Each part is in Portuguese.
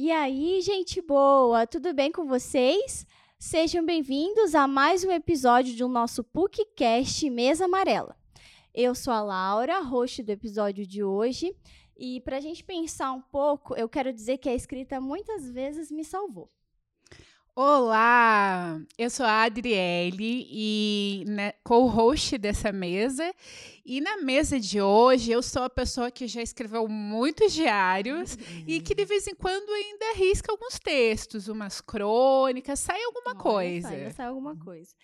E aí, gente boa, tudo bem com vocês? Sejam bem-vindos a mais um episódio do nosso PUCcast Mesa Amarela. Eu sou a Laura, host do episódio de hoje, e para a gente pensar um pouco, eu quero dizer que a escrita muitas vezes me salvou. Olá, eu sou a Adriele e né, co-host dessa mesa. E na mesa de hoje eu sou a pessoa que já escreveu muitos diários uhum. e que de vez em quando ainda arrisca alguns textos, umas crônicas, sai alguma Olha, coisa. Sai, sai alguma coisa.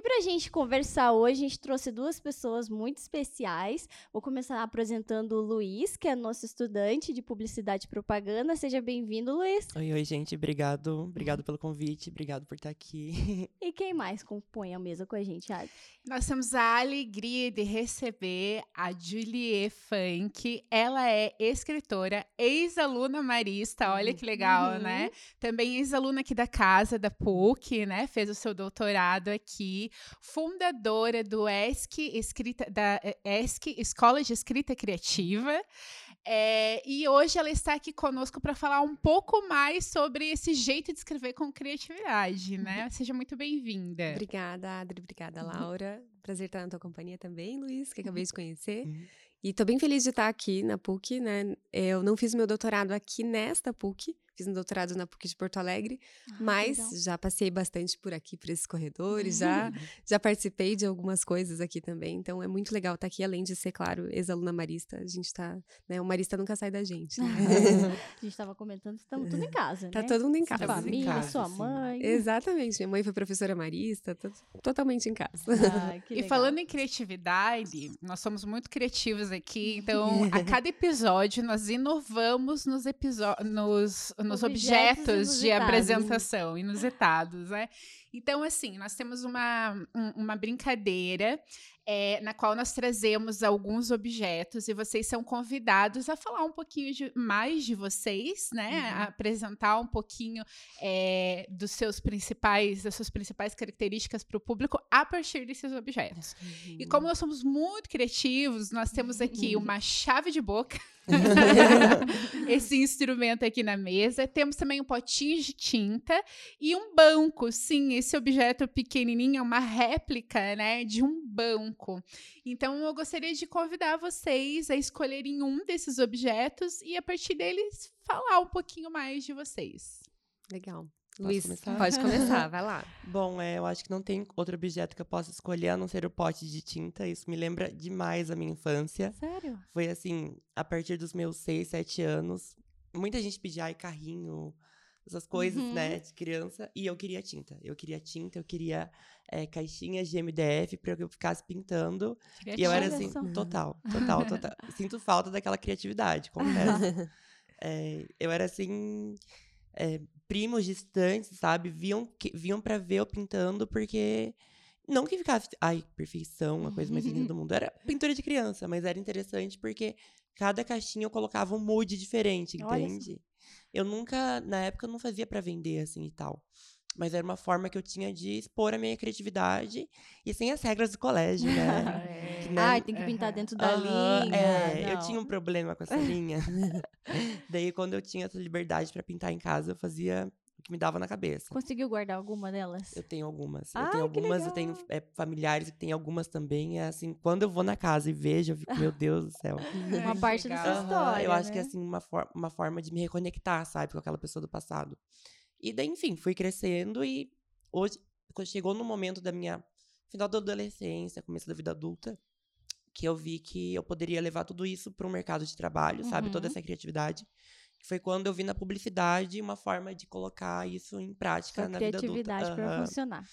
E para a gente conversar hoje, a gente trouxe duas pessoas muito especiais. Vou começar apresentando o Luiz, que é nosso estudante de publicidade e propaganda. Seja bem-vindo, Luiz. Oi, oi, gente. Obrigado. Obrigado pelo convite. Obrigado por estar aqui. E quem mais compõe a mesa com a gente, Adi? Nós temos a alegria de receber a Julie Funk. Ela é escritora, ex-aluna marista. Olha que legal, uhum. né? Também ex-aluna aqui da casa, da PUC, né? Fez o seu doutorado aqui fundadora do ESC, escrita, da ESC, Escola de Escrita Criativa. É, e hoje ela está aqui conosco para falar um pouco mais sobre esse jeito de escrever com criatividade, né? Uhum. Seja muito bem-vinda. Obrigada, Adri. Obrigada, uhum. Laura. Prazer estar na tua companhia também, Luiz, que acabei de conhecer. Uhum. E estou bem feliz de estar aqui na PUC, né? Eu não fiz meu doutorado aqui nesta PUC, fiz um doutorado na PUC de Porto Alegre, ah, mas legal. já passei bastante por aqui, por esses corredores, já, já participei de algumas coisas aqui também, então é muito legal estar aqui, além de ser, claro, ex-aluna marista, a gente tá, né, o marista nunca sai da gente, né? a gente estava comentando, estamos tudo em casa, tá né? Tá todo mundo em casa. Sua família, casa, sua mãe. Exatamente, minha mãe foi professora marista, tô, totalmente em casa. Ah, e falando em criatividade, nós somos muito criativos aqui, então a cada episódio nós inovamos nos episódios, nos objetos, objetos de apresentação, inusitados, né? Então, assim, nós temos uma, um, uma brincadeira é, na qual nós trazemos alguns objetos e vocês são convidados a falar um pouquinho de, mais de vocês, né? Uhum. A apresentar um pouquinho é, dos seus principais, das suas principais características para o público a partir desses objetos. Uhum. E como nós somos muito criativos, nós temos aqui uma chave de boca. esse instrumento aqui na mesa. Temos também um potinho de tinta e um banco. Sim, esse objeto pequenininho é uma réplica, né, de um banco. Então, eu gostaria de convidar vocês a escolherem um desses objetos e, a partir deles, falar um pouquinho mais de vocês. Legal. Luiz, começar? pode começar, vai lá. Bom, é, eu acho que não tem outro objeto que eu possa escolher a não ser o pote de tinta. Isso me lembra demais a minha infância. Sério? Foi assim, a partir dos meus 6, 7 anos. Muita gente pedia ai, carrinho, essas coisas, uhum. né, de criança. E eu queria tinta. Eu queria tinta, eu queria é, caixinhas de MDF que eu ficasse pintando. Criativa. E eu era assim, total, total, total. Sinto falta daquela criatividade, confesso. é, eu era assim é, primos distantes, sabe, viam, que, viam para ver eu pintando, porque não que ficasse, ai, perfeição, a coisa mais linda do mundo. Era pintura de criança, mas era interessante porque cada caixinha eu colocava um mood diferente, entende? Eu nunca, na época, eu não fazia para vender assim e tal. Mas era uma forma que eu tinha de expor a minha criatividade e sem as regras do colégio, né? é. né? Ai, tem que pintar dentro da linha. É, não. eu tinha um problema com essa linha. Daí, quando eu tinha essa liberdade para pintar em casa, eu fazia o que me dava na cabeça. Conseguiu guardar alguma delas? Eu tenho algumas. eu tenho algumas, eu tenho é, familiares que têm algumas também. É assim, quando eu vou na casa e vejo, eu fico, meu Deus do céu. uma parte da sua história. Eu né? acho que é assim, uma, for uma forma de me reconectar, sabe, com aquela pessoa do passado. E daí, enfim, fui crescendo e hoje, quando chegou no momento da minha final da adolescência, começo da vida adulta, que eu vi que eu poderia levar tudo isso para o mercado de trabalho, uhum. sabe? Toda uhum. essa criatividade. Foi quando eu vi na publicidade uma forma de colocar isso em prática Sua na vida adulta. Criatividade para funcionar.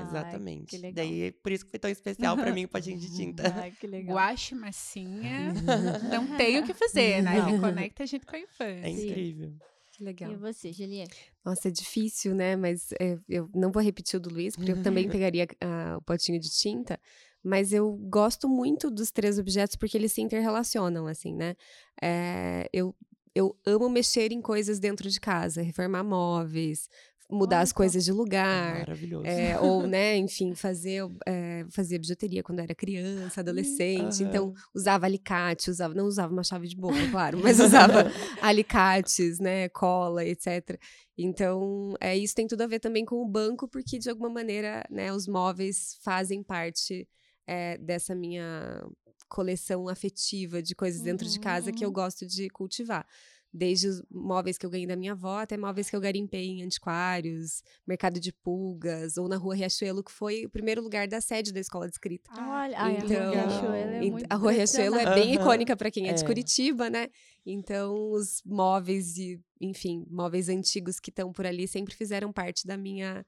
Exatamente. Ai, Daí, por isso que foi tão especial para mim o potinho de tinta. Ai, que legal. Guache, massinha, não tem o que fazer, né? Ele conecta a gente com a infância. É incrível. Que legal. E você, Juliette? Nossa, é difícil, né? Mas é, eu não vou repetir o do Luiz, porque eu também pegaria uh, o potinho de tinta. Mas eu gosto muito dos três objetos porque eles se interrelacionam, assim, né? É, eu, eu amo mexer em coisas dentro de casa, reformar móveis, mudar as coisas de lugar. Maravilhoso. É, ou, né, enfim, fazer, é, fazer bijuteria quando era criança, adolescente. Então, usava alicate, usava, não usava uma chave de boca, claro, mas usava alicates, né, cola, etc. Então, é, isso tem tudo a ver também com o banco, porque de alguma maneira, né, os móveis fazem parte é, dessa minha coleção afetiva de coisas dentro de casa que eu Uhum. gosto de cultivar. Desde os móveis que eu ganhei da minha avó até móveis que eu garimpei em antiquários, mercado de pulgas, ou na rua Riachuelo, que foi o primeiro lugar da sede da escola de escrita. Olha, ai, Então, a Rua Riachuelo é muito a Rua Riachuelo é bem Aham. icônica para quem é de É. Curitiba, né? Então, os móveis e, enfim, móveis antigos que estão por ali sempre fizeram parte da minha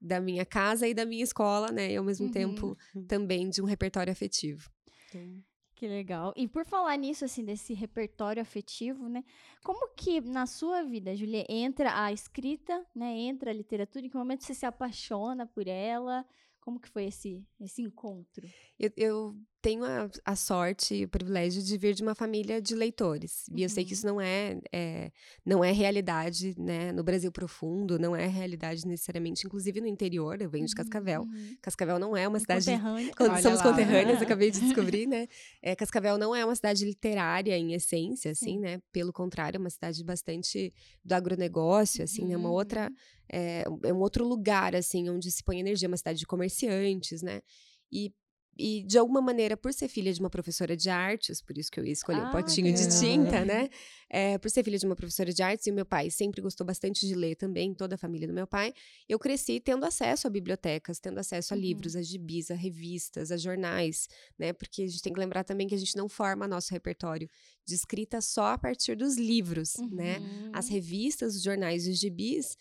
da minha casa e da minha escola, né? E ao mesmo Uhum. tempo também de um repertório afetivo. Então, Que legal. E por falar nisso, assim, desse repertório afetivo, né? Como que na sua vida, Julia, entra a escrita, né? Entra a literatura? Em que momento você se apaixona por ela? Como que foi esse, esse encontro? Eu, eu tenho a, a sorte e o privilégio de vir de uma família de leitores. E eu sei que Uhum. isso não é, é, não é realidade, né? No Brasil profundo, não é realidade necessariamente, inclusive no interior. Eu venho de Cascavel. Uhum. Cascavel não é uma cidade. Quando somos lá. conterrâneas, acabei de descobrir, né? É, Cascavel não é uma cidade literária em essência, assim, Sim. né? Pelo contrário, é uma cidade bastante do agronegócio, assim, né? Uma outra, Uhum. é, é um outro lugar, assim, onde se põe energia, uma cidade de comerciantes, né? E, e de alguma maneira, por ser filha de uma professora de artes, por isso que eu escolhi Ah, o potinho de legal. tinta, né? É, por ser filha de uma professora de artes, e o meu pai sempre gostou bastante de ler também, toda a família do meu pai, eu cresci tendo acesso a bibliotecas, tendo acesso a Uhum. livros, a gibis, a revistas, a jornais, né? Porque a gente tem que lembrar também que a gente não forma nosso repertório de escrita só a partir dos livros, né? As Uhum. revistas, os jornais e os gibis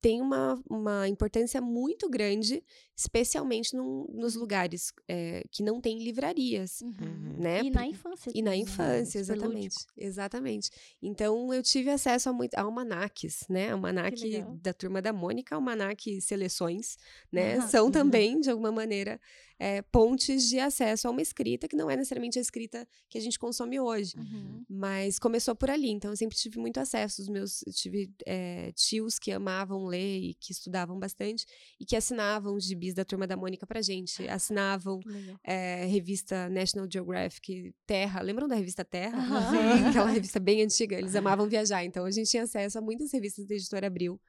têm uma, uma importância muito grande, especialmente num- nos lugares é, que não têm livrarias, Uhum. né? E na infância. E na né? infância, exatamente. Exatamente. Então eu tive acesso a, muito, a almanaques, né? Almanaque legal. da turma da Mônica, almanaque seleções, né? Aham. São também, de alguma maneira, é, pontes de acesso a uma escrita que não é necessariamente a escrita que a gente consome hoje. Uhum. Mas começou por ali, então eu sempre tive muito acesso. Os meus eu tive é, tios que amavam ler e que estudavam bastante e que assinavam os gibis da turma da Mônica pra gente. Assinavam Que legal. é, revista National Geographic, Terra. Lembram da revista Terra? Aham. Aquela revista bem antiga. Eles amavam viajar, então a gente tinha acesso a muitas revistas da editora Abril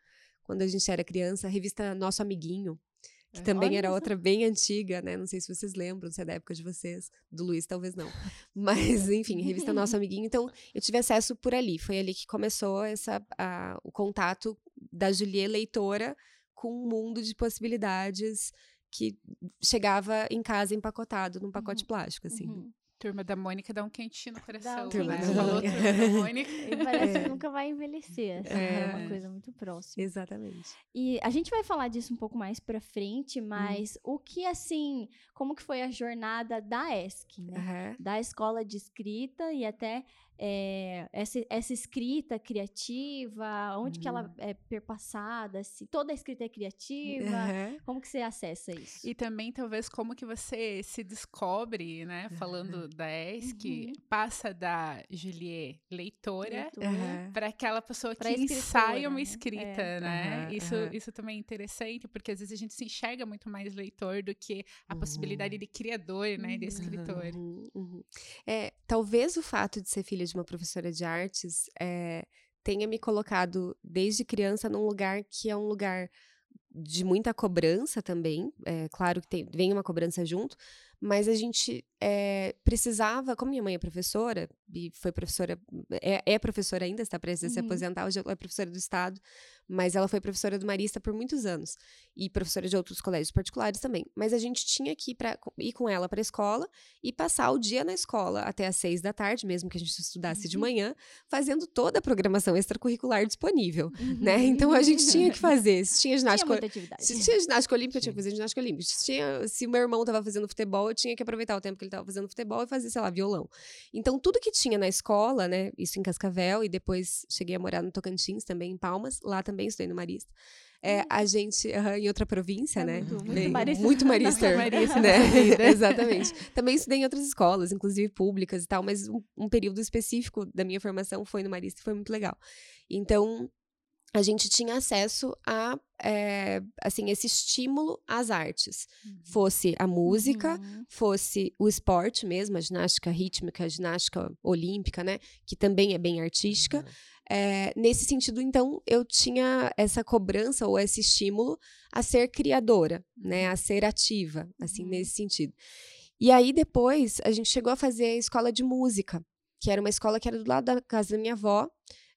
quando a gente era criança. A revista Nosso Amiguinho, que É. também Olha era outra bem antiga, né? Não sei se vocês lembram, se é da época de vocês. Do Luiz, talvez não. Mas, enfim, revista Nosso Amiguinho. Então, eu tive acesso por ali. Foi ali que começou essa, a- o contato da Julie leitora com um mundo de possibilidades que chegava em casa empacotado num pacote plástico, assim. Uhum. Turma da Mônica dá um quentinho no coração. um Turma né? da Falou Mônica. Turma da Mônica. E parece É. que nunca vai envelhecer. Assim, é. uma É. coisa muito próxima. Exatamente. E a gente vai falar disso um pouco mais pra Hum. frente, mas o que, assim, como que foi a jornada da ESC, né? Aham. Da escola de escrita e até é, essa, essa escrita criativa, onde que Uhum. ela é perpassada, se toda a escrita é criativa, Aham. como que você acessa isso? E também, talvez, como que você se descobre, né? Falando da ESC, Uhum. passa da Julie leitora para aquela pessoa que Pra escritora, ensaia uma né? escrita, É. né? Isso, isso também é interessante, porque às vezes a gente se enxerga muito mais leitor do que a possibilidade de criador, né? De Uhum. escritor. Uhum, uhum. É, talvez o fato de ser filha de uma professora de artes é, tenha me colocado desde criança num lugar que é um lugar de muita cobrança também. É, claro que tem, vem uma cobrança junto, mas a gente é, precisava, como minha mãe é professora, e foi professora, é, é professora ainda, está prestes a se Uhum. aposentar, hoje ela é professora do Estado, mas ela foi professora do Marista por muitos anos, e professora de outros colégios particulares também. Mas a gente tinha que ir, pra, ir com ela para a escola e passar o dia na escola até às seis da tarde, mesmo que a gente estudasse de Uhum. manhã, fazendo toda a programação extracurricular disponível, né? Então a gente tinha que fazer, se tinha Tinha ginástica atividade. se tinha ginástica olímpica, eu tinha que fazer ginástica olímpica. Se, tinha, se meu irmão tava fazendo futebol, eu tinha que aproveitar o tempo que ele tava fazendo futebol e fazer, sei lá, violão. Então, tudo que tinha na escola, né? Isso em Cascavel, e depois cheguei a morar no Tocantins também, em Palmas. Lá também estudei no Marista. É, a gente, aham, em outra província, É né? muito- muito Bem, Marista. Muito Muito Marista né? Exatamente. Também estudei em outras escolas, inclusive públicas e tal, mas um, um período específico da minha formação foi no Marista e foi muito legal. Então, a gente tinha acesso a é, assim esse estímulo às artes uhum. fosse a música uhum. fosse o esporte mesmo a ginástica rítmica a ginástica olímpica né que também é bem artística uhum. é, nesse sentido então eu tinha essa cobrança ou esse estímulo a ser criadora né a ser ativa assim uhum. nesse sentido e aí depois a gente chegou a fazer a escola de música que era uma escola que era do lado da casa da minha avó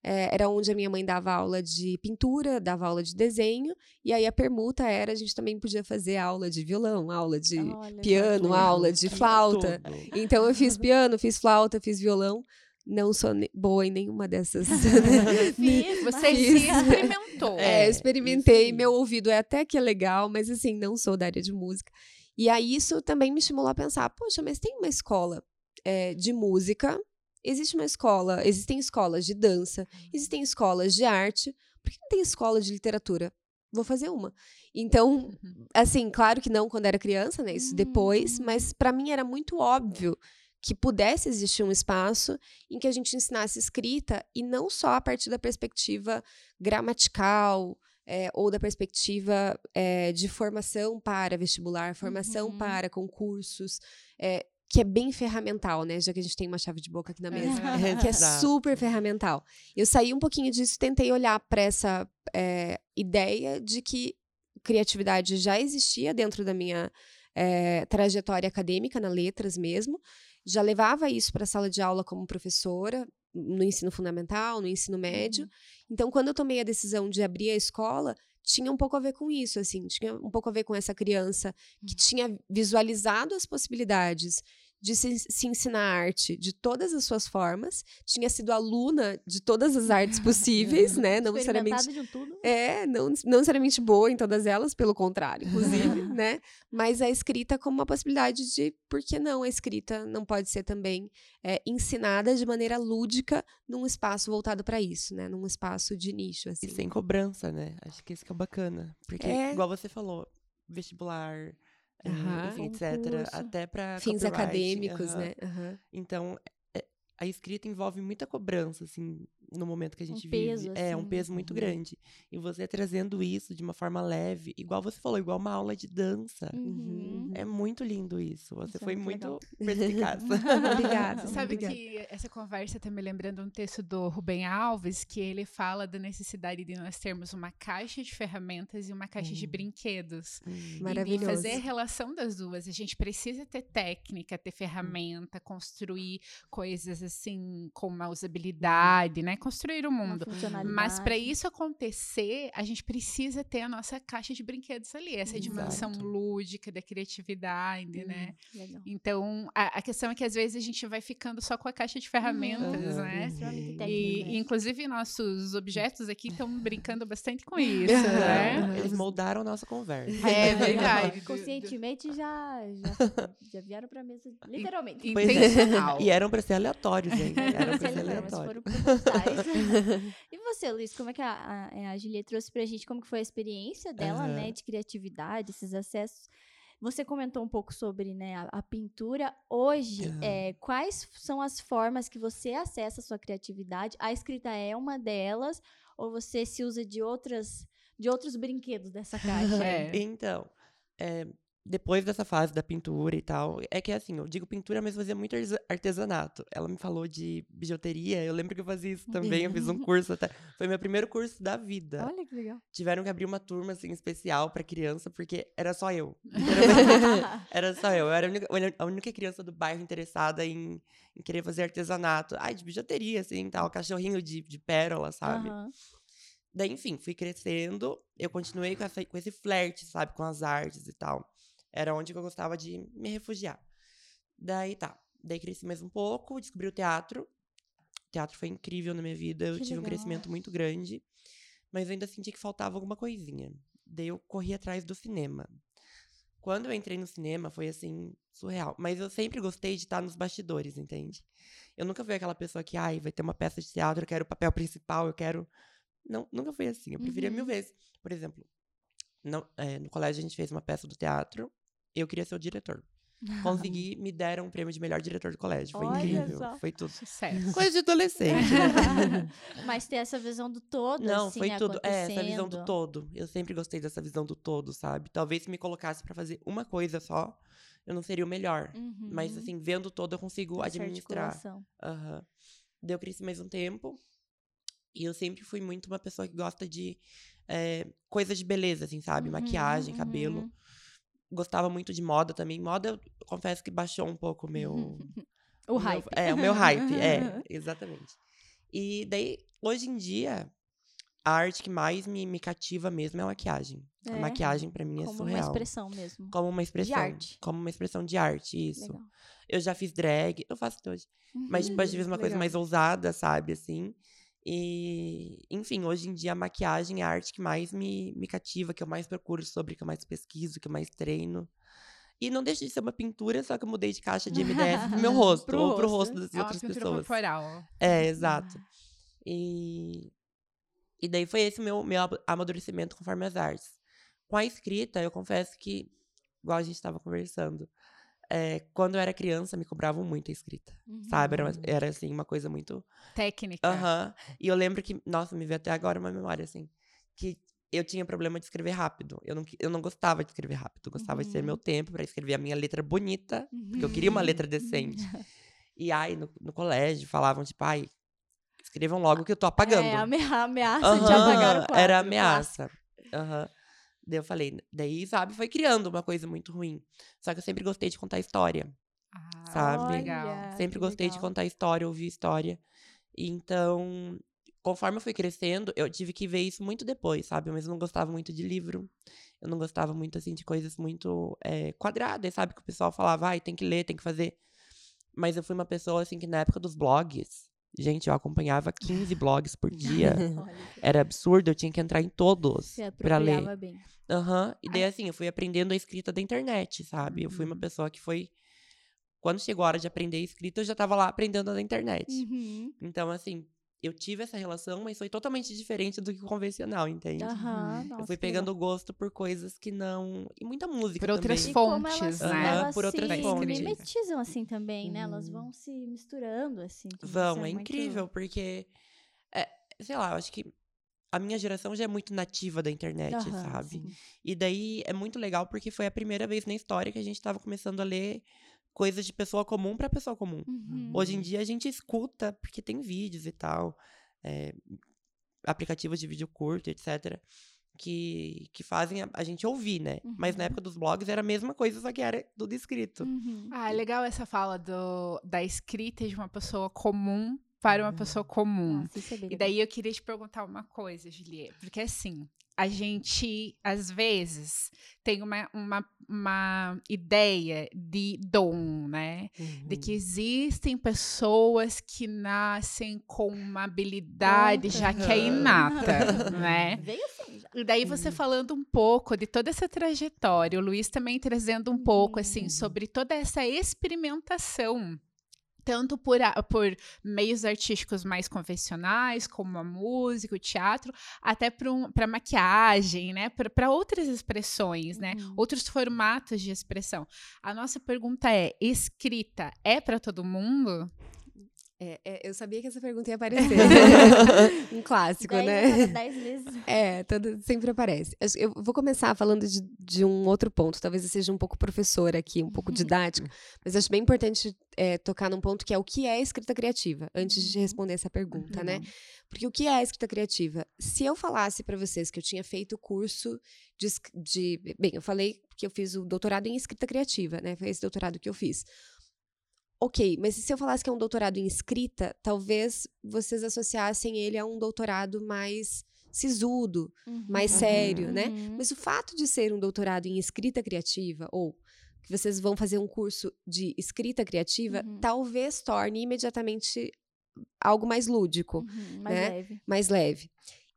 é, era onde a minha mãe dava aula de pintura, dava aula de desenho, e aí a permuta era, a gente também podia fazer aula de violão, aula de Olha, piano, tudo, aula de flauta. Tudo. Então eu fiz piano, fiz flauta, fiz violão. Não sou boa em nenhuma dessas. fiz, Você fiz. experimentou. É, experimentei, meu ouvido é até que é legal, mas assim, não sou da área de música. E aí isso também me estimulou a pensar, poxa, mas tem uma escola é, de música Existe uma escola, existem escolas de dança, existem escolas de arte, por que não tem escola de literatura? Vou fazer uma. Então, uhum. assim, claro que não quando era criança, né? Isso depois, hum. mas para mim era muito óbvio que pudesse existir um espaço em que a gente ensinasse escrita e não só a partir da perspectiva gramatical, é, ou da perspectiva é, de formação para vestibular, formação uhum. para concursos. É, que é bem ferramental, né? Já que a gente tem uma chave de boca aqui na mesa, que é super ferramental. Eu saí um pouquinho disso, tentei olhar para essa é, ideia de que criatividade já existia dentro da minha é, trajetória acadêmica, na letras mesmo. Já levava isso para a sala de aula como professora, no ensino fundamental, no ensino médio. Uhum. Então, quando eu tomei a decisão de abrir a escola, tinha um pouco a ver com isso, assim, tinha um pouco a ver com essa criança que uhum. tinha visualizado as possibilidades de se, se, ensinar arte de todas as suas formas, tinha sido aluna de todas as artes possíveis, né? Não necessariamente. De tudo. É, não, não necessariamente boa em todas elas, pelo contrário, inclusive, né? Mas a escrita como uma possibilidade de por que não a escrita não pode ser também é, ensinada de maneira lúdica num espaço voltado para isso, né? Num espaço de nicho. Assim. E sem cobrança, né? Acho que isso que é bacana. Porque, é... igual você falou, vestibular Uhum. Enfim, etc. Até para fins acadêmicos, né? Então, é, a escrita envolve muita cobrança, assim, no momento que a gente um vive. Peso, é, um assim, peso muito uhum. grande. E você trazendo isso de uma forma leve, igual você falou, igual uma aula de dança. Uhum. É muito lindo isso. Você isso é foi é muito, muito perspicaz. Obrigada. Sabe Obrigada. que essa conversa tá me lembrando um texto do Rubem Alves, que ele fala da necessidade de nós termos uma caixa de ferramentas e uma caixa de hum. brinquedos. Hum. Maravilhoso. E fazer a relação das duas. A gente precisa ter técnica, ter ferramenta, construir coisas assim com uma usabilidade, né? Construir o mundo. Mas para isso acontecer, a gente precisa ter a nossa caixa de brinquedos ali, essa Exato. dimensão lúdica da criatividade, né? Hum, legal. Então, a, a, questão é que às vezes a gente vai ficando só com a caixa de ferramentas, uhum. né? Uhum. E, né? inclusive nossos objetos aqui estão brincando bastante com isso, né? Eles moldaram nossa conversa. É verdade. Conscientemente já, já, já vieram para mesa, literalmente. Intencional. E eram para ser aleatórios, hein? Eram para ser aleatórios. e você, Luiz, como é que a, a, é, a Julia trouxe pra gente como que foi a experiência dela, uhum. né, de criatividade, esses acessos? Você comentou um pouco sobre né, a, a pintura. Hoje, uhum. é, quais são as formas que você acessa a sua criatividade? A escrita é uma delas, ou você se usa de outras de outros brinquedos dessa caixa? É. Então, é, depois dessa fase da pintura e tal, é que assim, eu digo pintura, mas fazia muito artesanato. Ela me falou de bijuteria, eu lembro que eu fazia isso também, eu fiz um curso até. Foi meu primeiro curso da vida. Olha que legal. Tiveram que abrir uma turma assim especial para criança, porque era só eu. era só eu. Eu era a única, a única, criança do bairro interessada em, em, querer fazer artesanato. Ai, de bijuteria, assim, tal, cachorrinho de, de pérola, sabe? Uhum. Daí, enfim, fui crescendo, eu continuei com, essa, com esse flerte, sabe, com as artes e tal. Era onde eu gostava de me refugiar. Daí tá. Daí cresci mais um pouco, descobri o teatro. O teatro foi incrível na minha vida, eu que tive legal. um crescimento muito grande. Mas eu ainda senti que faltava alguma coisinha. Daí eu corri atrás do cinema. Quando eu entrei no cinema, foi assim, surreal. Mas eu sempre gostei de estar nos bastidores, entende? Eu nunca fui aquela pessoa que, ai, vai ter uma peça de teatro, eu quero o papel principal, eu quero. Não, nunca foi assim. Eu preferia uhum. mil vezes. Por exemplo, no, é, no colégio a gente fez uma peça do teatro eu queria ser o diretor. consegui, me deram um prêmio de melhor diretor do colégio. Foi Olha incrível. só. Foi tudo. Sucesso. Coisa de adolescente, né? Mas ter essa visão do todo, Não, assim, foi tudo. É, essa visão do todo. Eu sempre gostei dessa visão do todo, sabe? Talvez se me colocasse pra fazer uma coisa só, eu não seria o melhor. Mas, Uhum. assim, vendo o todo, eu consigo Essa administrar. articulação. Aham. Daí eu cresci mais um tempo. E eu sempre fui muito uma pessoa que gosta de é, coisa de beleza, assim, sabe? Uhum, Maquiagem, cabelo. uhum. Gostava muito de moda também. Moda, eu confesso que baixou um pouco o meu. O hype. É, o meu hype, é, exatamente. E daí, hoje em dia, a arte que mais me, me cativa mesmo é a maquiagem. É, A maquiagem, pra mim, é Como surreal. uma expressão mesmo. Como uma expressão. arte. Como uma expressão de arte, isso. Legal. Eu já fiz drag, eu faço hoje. Mas, tipo, já fiz uma coisa mais ousada, sabe, assim. E, enfim, hoje em dia a maquiagem é a arte que mais me, me cativa, que eu mais procuro sobre, que eu mais pesquiso, que eu mais treino. E não deixa de ser uma pintura, só que eu mudei de caixa de MDF pro meu rosto, Pro ou pro rosto. rosto das É outras pessoas. corporal. É, exato. E, e daí foi esse meu, meu amadurecimento conforme as artes. Com a escrita, eu confesso que, igual a gente estava conversando, é, quando eu era criança, me cobravam muito a escrita. Sabe? Era, Uhum. era assim, uma coisa muito. Técnica. Aham. E eu lembro que, nossa, me veio até agora uma memória, assim, que eu tinha problema de escrever rápido. Eu não, eu não gostava de escrever rápido. Eu gostava de ter Uhum. meu tempo para escrever a minha letra bonita, porque eu queria uma letra decente. E aí, no, no colégio, falavam, tipo, ai, escrevam logo que eu tô apagando. É, amea- ameaça de apagar o quadro. Era ameaça. Aham. Daí eu falei, daí, sabe, foi criando uma coisa muito ruim. Só que eu sempre gostei de contar história. Ah, sabe? Legal. Sempre que gostei de legal. contar história, ouvir história. Então, conforme eu fui crescendo, eu tive que ver isso muito depois, sabe? Mas eu não gostava muito de livro. Eu não gostava muito, assim, de coisas muito eh, quadradas, sabe? Que o pessoal falava, ai, tem que ler, tem que fazer. Mas eu fui uma pessoa, assim, que na época dos blogs, gente, eu acompanhava 15 blogs por dia. Era absurdo, eu tinha que entrar em todos pra ler. bem. Aham. E daí, assim, eu fui aprendendo a escrita da internet, sabe? Eu fui uma Uhum. pessoa que foi. Quando chegou a hora de aprender escrita, eu já tava lá aprendendo na internet. Uhum. Então, assim, eu tive essa relação, mas foi totalmente diferente do que o convencional, entende? Aham, eu nossa, fui que legal. pegando gosto por coisas que não. E muita música. Por outras também. E como fontes, elas, né? elas Por outras se fontes. mimetizam assim também, né? Elas Uhum. vão se misturando assim. Vão, é, muito- incrível, porque. É, sei lá, eu acho que a minha geração já é muito nativa da internet, Aham, sabe? sim. E daí é muito legal porque foi a primeira vez na história que a gente tava começando a ler coisas de pessoa comum para pessoa comum. Uhum. Hoje em dia a gente escuta, porque tem vídeos e tal, é, aplicativos de vídeo curto, etc., que, que fazem a, a gente ouvir, né? Mas na Uhum. época dos blogs era a mesma coisa, só que era tudo escrito. Uhum. Ah, é legal essa fala do, da escrita de uma pessoa comum para uma pessoa comum. Nossa, isso é E daí eu queria te perguntar uma coisa, Juliette, porque assim, a gente, às vezes, tem uma, uma, uma ideia de dom, né? De que existem pessoas que nascem com uma habilidade já que é inata, né? Veio assim já. E daí você falando um pouco de toda essa trajetória, o Luiz também trazendo um pouco, assim, Uhum. sobre toda essa experimentação tanto por, a- por meios artísticos mais convencionais, como a música, o teatro, até para maquiagem, né? Para outras expressões, né? Uhum. Outros formatos de expressão. A nossa pergunta é: escrita é para todo mundo? É, é, eu sabia que essa pergunta ia aparecer. um clássico, Dez né? cada dez vezes. É, todo, sempre aparece. Eu vou começar falando de, de um outro ponto. Talvez eu seja um pouco professora aqui, um pouco didático, mas acho bem importante é, tocar num ponto que é o que é escrita criativa, antes de Uhum. responder essa pergunta, né? Uhum. Porque o que é escrita criativa? Se eu falasse para vocês que eu tinha feito o curso de, de. Bem, eu falei que eu fiz o doutorado em escrita criativa, né? Foi esse doutorado que eu fiz. Ok, mas se eu falasse que é um doutorado em escrita, talvez vocês associassem ele a um doutorado mais sisudo, mais Uhum. sério, né? Uhum. Mas o fato de ser um doutorado em escrita criativa, ou que vocês vão fazer um curso de escrita criativa, Uhum. talvez torne imediatamente algo mais lúdico, Uhum, mais né? leve. mais leve.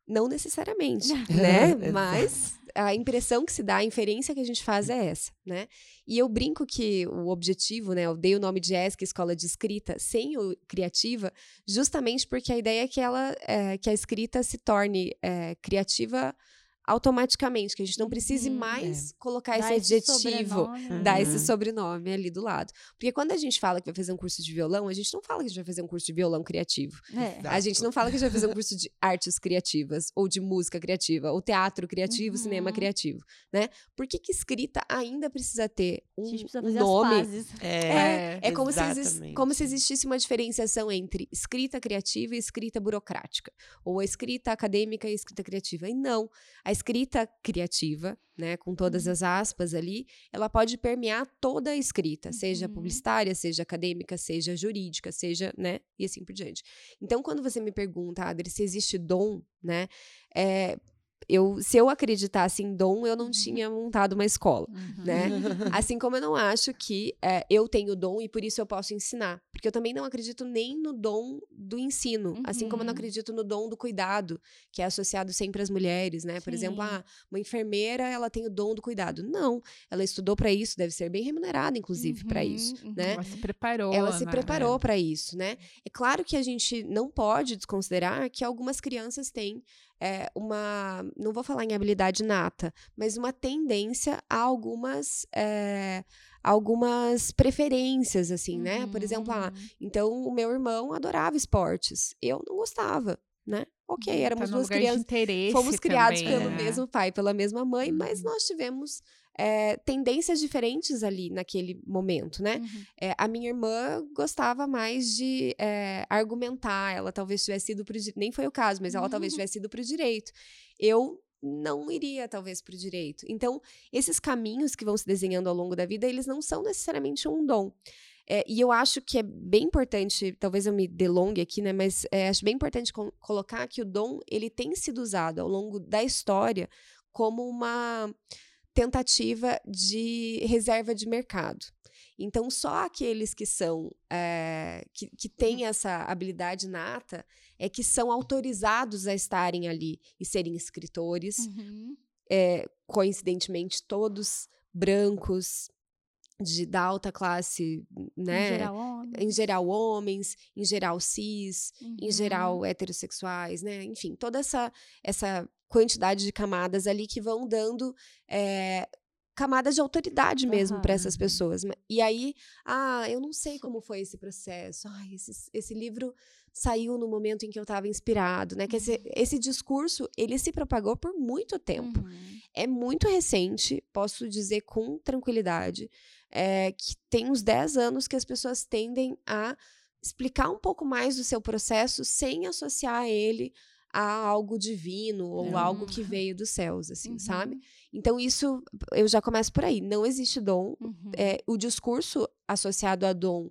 Não necessariamente, né? Mas a impressão que se dá, a inferência que a gente faz é essa, né? E eu brinco que o objetivo, né? Eu dei o nome de ESC, Escola de Escrita, sem o criativa, justamente porque a ideia é que ela, é, que a escrita se torne é, criativa automaticamente, que a gente não precise Uhum. mais colocar Dá esse esse adjetivo, sobrenome. dar Uhum. esse sobrenome ali do lado. Porque quando a gente fala que vai fazer um curso de violão, a gente não fala que a gente vai fazer um curso de violão criativo. É. A gente não fala que a gente vai fazer um curso de artes criativas, ou de música criativa, ou teatro criativo, cinema Uhum. criativo, né? Por que, que escrita ainda precisa ter A um, gente precisa fazer nome? as pazes. É, É como se, como se existisse uma diferenciação entre escrita criativa e escrita burocrática, ou a escrita acadêmica e a escrita criativa. E não, a escrita criativa, né, com todas as aspas ali, ela pode permear toda a escrita, seja Uhum. publicitária, seja acadêmica, seja jurídica, seja, né, e assim por diante. Então, quando você me pergunta, Adri, se existe dom, né, é, eu, se eu acreditasse em dom, eu não Uhum. tinha montado uma escola Uhum. né? Assim como eu não acho que é, eu tenho dom e por isso eu posso ensinar. Porque eu também não acredito nem no dom do ensino. Assim como eu não Uhum. acredito no dom do cuidado, que é associado sempre às mulheres, né? Por exemplo, Sim. ah, uma enfermeira, ela tem o dom do cuidado. Não, ela estudou para isso, deve ser bem remunerada, inclusive, para Uhum, isso, uhum. né? Ela se preparou. Ela se né? preparou para isso, né? É claro que a gente não pode desconsiderar que algumas crianças têm é, uma, não vou falar em habilidade nata, mas uma tendência a algumas, é, algumas preferências, assim, né? Por exemplo, ah, Uhum. então o meu irmão adorava esportes, eu não gostava, né? Ok, Tá éramos no duas crianças, fomos criados também, pelo né? mesmo pai, pela mesma mãe, mas Uhum. nós tivemos é, tendências diferentes ali naquele momento, né? Uhum. É, a minha irmã gostava mais de é, argumentar, ela talvez tivesse ido para nem foi o caso, mas ela talvez Uhum. tivesse ido para o direito. Eu não iria talvez para o direito. Então, esses caminhos que vão se desenhando ao longo da vida, eles não são necessariamente um dom. É, e eu acho que é bem importante, talvez eu me delongue aqui, né? Mas é, acho bem importante co- colocar que o dom ele tem sido usado ao longo da história como uma tentativa de reserva de mercado. Então, só aqueles que são é, que, que têm essa habilidade nata é que são autorizados a estarem ali e serem escritores, Uhum. é, coincidentemente todos brancos de da alta classe, né? Em geral, homem. Em geral, homens, em geral cis, em Uhum. geral heterossexuais, né? Enfim, toda essa, essa quantidade de camadas ali que vão dando é, camadas de autoridade mesmo para Aham. essas pessoas. E aí, ah, eu não sei como foi esse processo. Ai, esse, esse livro saiu no momento em que eu estava inspirado, né? Que esse, esse discurso, ele se propagou por muito tempo Uhum. é muito recente, posso dizer com tranquilidade, é, que tem uns 10 anos que as pessoas tendem a explicar um pouco mais do seu processo sem associar ele a algo divino ou É. algo que veio dos céus, assim, Uhum. sabe? Então, isso eu já começo por aí. Não existe dom. Uhum. É, o discurso associado a dom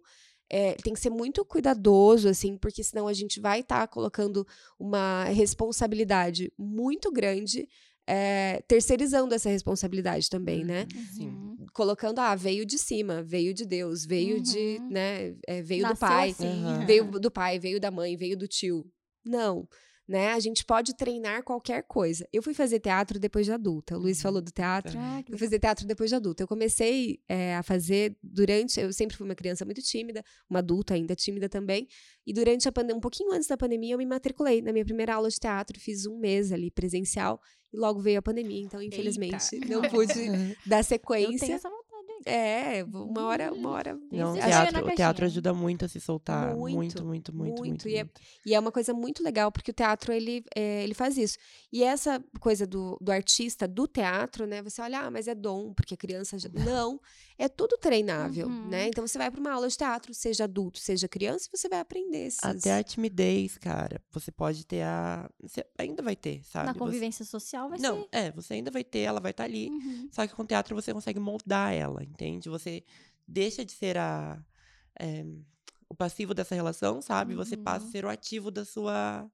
é, tem que ser muito cuidadoso, assim, porque senão a gente vai estar colocando uma responsabilidade muito grande, é, terceirizando essa responsabilidade também, né? Sim. Uhum. Colocando, ah, veio de cima, veio de Deus, veio de, Uhum. né, é, veio do Nasceu pai, assim. Aham. veio do pai, veio da mãe, veio do tio. Não, né? A gente pode treinar qualquer coisa. Eu fui fazer teatro depois de adulta. O Luiz Uhum. falou do teatro. Ah, Eu fui fazer teatro depois de adulta. Eu comecei é, a fazer durante. Eu sempre fui uma criança muito tímida, uma adulta ainda tímida também. E durante a pandemia, um pouquinho antes da pandemia, eu me matriculei na minha primeira aula de teatro. Fiz um mês ali presencial e logo veio a pandemia. Então, infelizmente, não pude dar Eu sequência. tenho essa vontade. É, uma hora, uma hora. Não, o teatro, o teatro ajuda muito a se soltar. Muito, Muito, muito, muito, muito. muito. muito, E é- E é uma coisa muito legal, porque o teatro, ele, é, ele faz isso. E essa coisa do, do artista, do teatro, né? Você olha, ah, mas é dom, porque a criança... Já... Não, é tudo treinável, Uhum. né? Então, você vai para uma aula de teatro, seja adulto, seja criança, e você vai aprender esses... Até a timidez, cara. Você pode ter a. Você ainda vai ter, sabe? Na Você- convivência social vai Não, ser. é, você ainda vai ter, ela vai estar ali. Uhum. Só que com o teatro você consegue moldar ela, entende? Você deixa de ser a, é, o passivo dessa relação, sabe? Você passa a Uhum. ser o ativo da sua,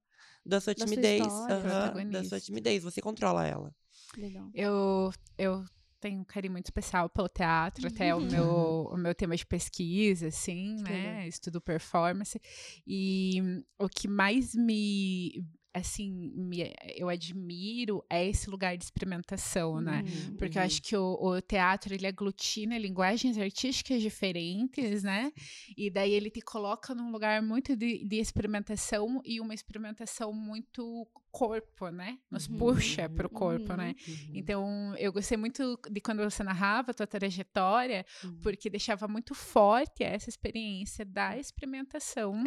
da sua Da sua timidez. história. aham, da sua timidez. Você controla ela. Legal. Eu, eu tenho um carinho muito especial pelo teatro, até o meu, o meu tema de pesquisa, assim, Que né? legal. Estudo performance. E o que mais me, assim, me- eu admiro é esse lugar de experimentação, né? Uhum. Porque eu acho que o, o teatro, ele aglutina linguagens artísticas diferentes, né? E daí ele te coloca num lugar muito de, de experimentação e uma experimentação muito corpo, né? Nos uhum. puxa para o corpo, né? uhum. né? Então, eu gostei muito de quando você narrava a tua trajetória, uhum. porque deixava muito forte essa experiência da experimentação,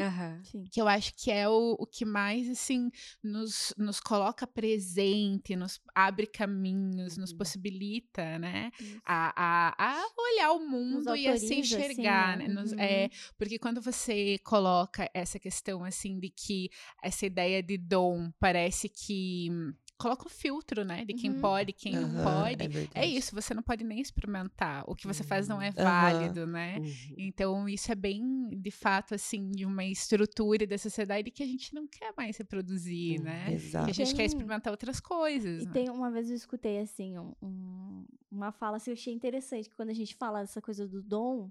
que eu acho que é o, o que mais, assim, nos, nos coloca presente, nos abre caminhos, nos uhum. possibilita, né? A, a, a, olhar o mundo e a se enxergar, assim, né? Nos, é, uhum. porque quando você coloca essa questão, assim, de que essa ideia de dom parece parece que coloca o filtro, né? De quem uhum. pode, quem uhum, não pode. É, é, isso, você não pode nem experimentar. O que você faz não é válido, né? Uhum. Então, isso é bem, de fato, assim, de uma estrutura da sociedade que a gente não quer mais reproduzir, né? Exato. Que a gente tem... quer experimentar outras coisas. E né? tem uma vez eu escutei, assim, um, uma fala assim, eu achei interessante, que quando a gente fala dessa coisa do dom,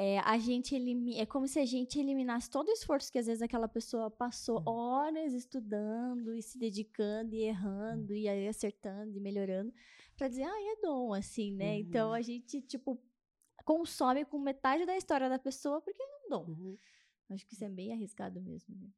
é, a gente elimina, é como se a gente eliminasse todo o esforço que às vezes aquela pessoa passou uhum. horas estudando e se dedicando e errando e aí acertando e melhorando para dizer, ah, é dom, assim, né? Uhum. Então a gente, tipo, consome com metade da história da pessoa porque é um dom. Uhum. Acho que isso é bem arriscado mesmo, né?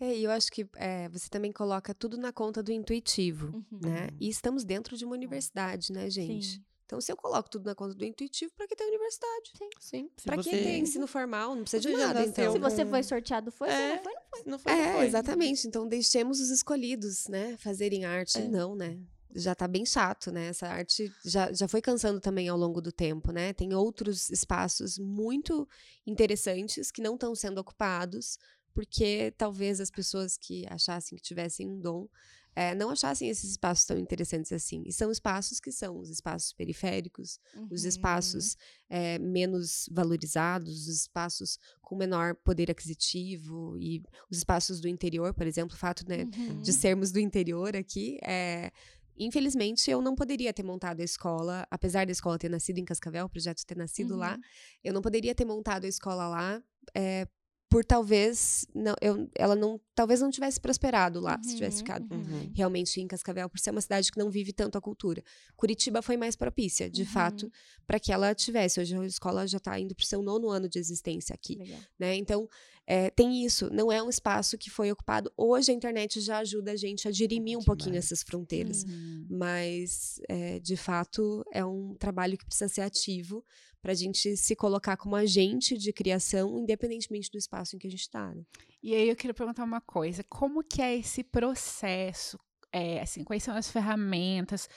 É. é, e eu acho que é, você também coloca tudo na conta do intuitivo, uhum. né? E estamos dentro de uma universidade, né, gente? Sim. Então, se eu coloco tudo na conta do intuitivo, para que ter universidade? Sim. Sim. Para você... que ter ensino formal? Não precisa de nada, então. Se você foi sorteado, foi. É. Se não foi, não foi. Não foi, é, foi. exatamente. Então, deixemos os escolhidos, né? Fazerem arte. É. Não, né? já tá bem chato, né? Essa arte já, já foi cansando também ao longo do tempo, né? Tem outros espaços muito interessantes que não estão sendo ocupados, porque talvez as pessoas que achassem que tivessem um dom é, não achassem esses espaços tão interessantes assim. E são espaços que são os espaços periféricos, uhum. os espaços é, menos valorizados, os espaços com menor poder aquisitivo e os espaços do interior, por exemplo, o fato né, uhum. de sermos do interior aqui é, Infelizmente, eu não poderia ter montado a escola, apesar da escola ter nascido em Cascavel, o projeto ter nascido uhum. lá, eu não poderia ter montado a escola lá é, por talvez não, eu, ela não talvez não tivesse prosperado lá uhum, se tivesse uhum, ficado uhum. realmente em Cascavel por ser uma cidade que não vive tanto a cultura Curitiba foi mais propícia de uhum. fato para que ela tivesse hoje a escola já está indo para o seu nono ano de existência aqui Legal. né então é, tem isso não é um espaço que foi ocupado hoje a internet já ajuda a gente a dirimir um pouquinho essas fronteiras uhum. mas é, de fato é um trabalho que precisa ser ativo para a gente se colocar como agente de criação, independentemente do espaço em que a gente está. Né? E aí eu queria perguntar uma coisa: como que é esse processo? É, assim, quais são as ferramentas?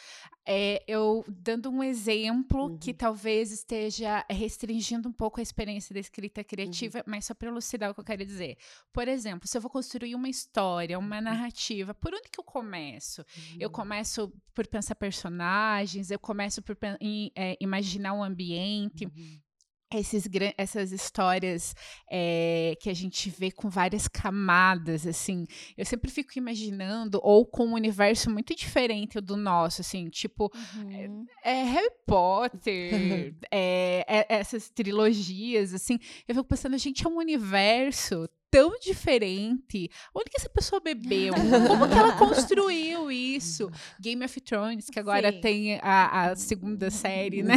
É, eu dando um exemplo uhum. que talvez esteja restringindo um pouco a experiência da escrita criativa, uhum. mas só para elucidar o que eu quero dizer. Por exemplo, se eu vou construir uma história, uma uhum. narrativa, por onde que eu começo? Eu uhum. começo por pensar personagens, eu começo por é, imaginar um ambiente. Esses, essas histórias é, que a gente vê com várias camadas, assim, eu sempre fico imaginando, ou com um universo muito diferente do nosso, assim, tipo, uhum. é, é, Harry Potter, é, essas trilogias, assim, eu fico pensando, a gente, é um universo tão diferente. Onde que essa pessoa bebeu? Como que ela construiu isso? Game of Thrones, que agora Sim. tem a, a, segunda série, né?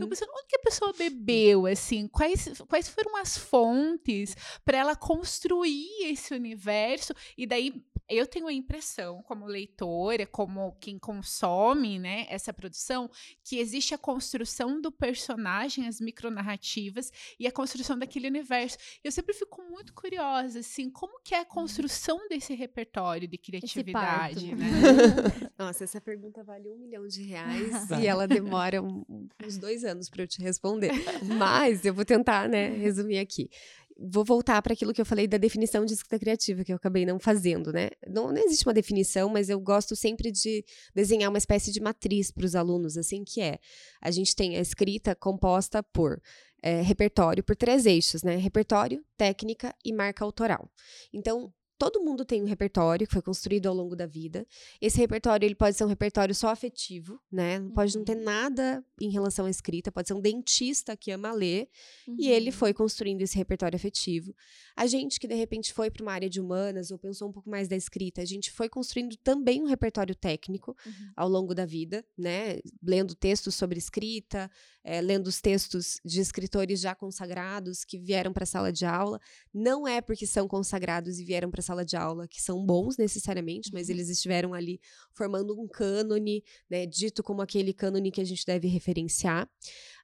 Eu pensando, onde que a pessoa bebeu, assim? Quais, quais foram as fontes para ela construir esse universo? E daí eu tenho a impressão, como leitora, como quem consome né, essa produção, que existe a construção do personagem, as micronarrativas e a construção daquele universo. Eu sempre fico muito curiosa, assim, como que é a uhum. construção desse repertório de criatividade, né? Nossa, essa pergunta vale um milhão de reais e ela demora um, uns dois anos para eu te responder. Mas eu vou tentar, né, resumir aqui vou voltar para aquilo que eu falei da definição de escrita criativa, que eu acabei não fazendo, né? Não, não existe uma definição, mas eu gosto sempre de desenhar uma espécie de matriz para os alunos, assim, que é: a gente tem a escrita composta por é, repertório, por três eixos, né? Repertório, técnica e marca autoral. Então, todo mundo tem um repertório que foi construído ao longo da vida. Esse repertório ele pode ser um repertório só afetivo, né? Pode não ter uhum. nada em relação à escrita, pode ser um dentista que ama ler uhum. e ele foi uhum. construindo esse repertório afetivo. A gente que de repente foi para uma área de humanas ou pensou um pouco mais da escrita, a gente foi construindo também um repertório técnico uhum. ao longo da vida, né? Lendo textos sobre escrita, é, lendo os textos de escritores já consagrados que vieram para a sala de aula. Não é porque são consagrados e vieram para sala de aula que são bons necessariamente, mas uhum. eles estiveram ali formando um cânone, né, dito como aquele cânone que a gente deve referenciar.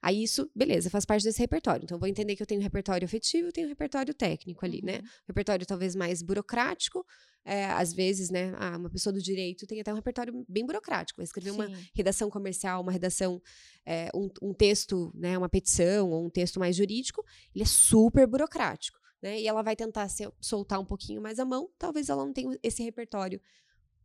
Aí isso, beleza, faz parte desse repertório. Então, eu vou entender que eu tenho repertório afetivo, eu tenho repertório técnico ali, né? uhum. né? Repertório talvez mais burocrático, é, às vezes, né, ah, uma pessoa do direito tem até um repertório bem burocrático, vai escrever Sim. uma redação comercial, uma redação, é, um, um, texto, né, uma petição ou um texto mais jurídico, ele é super burocrático. Né, e ela vai tentar soltar um pouquinho mais a mão, talvez ela não tenha esse repertório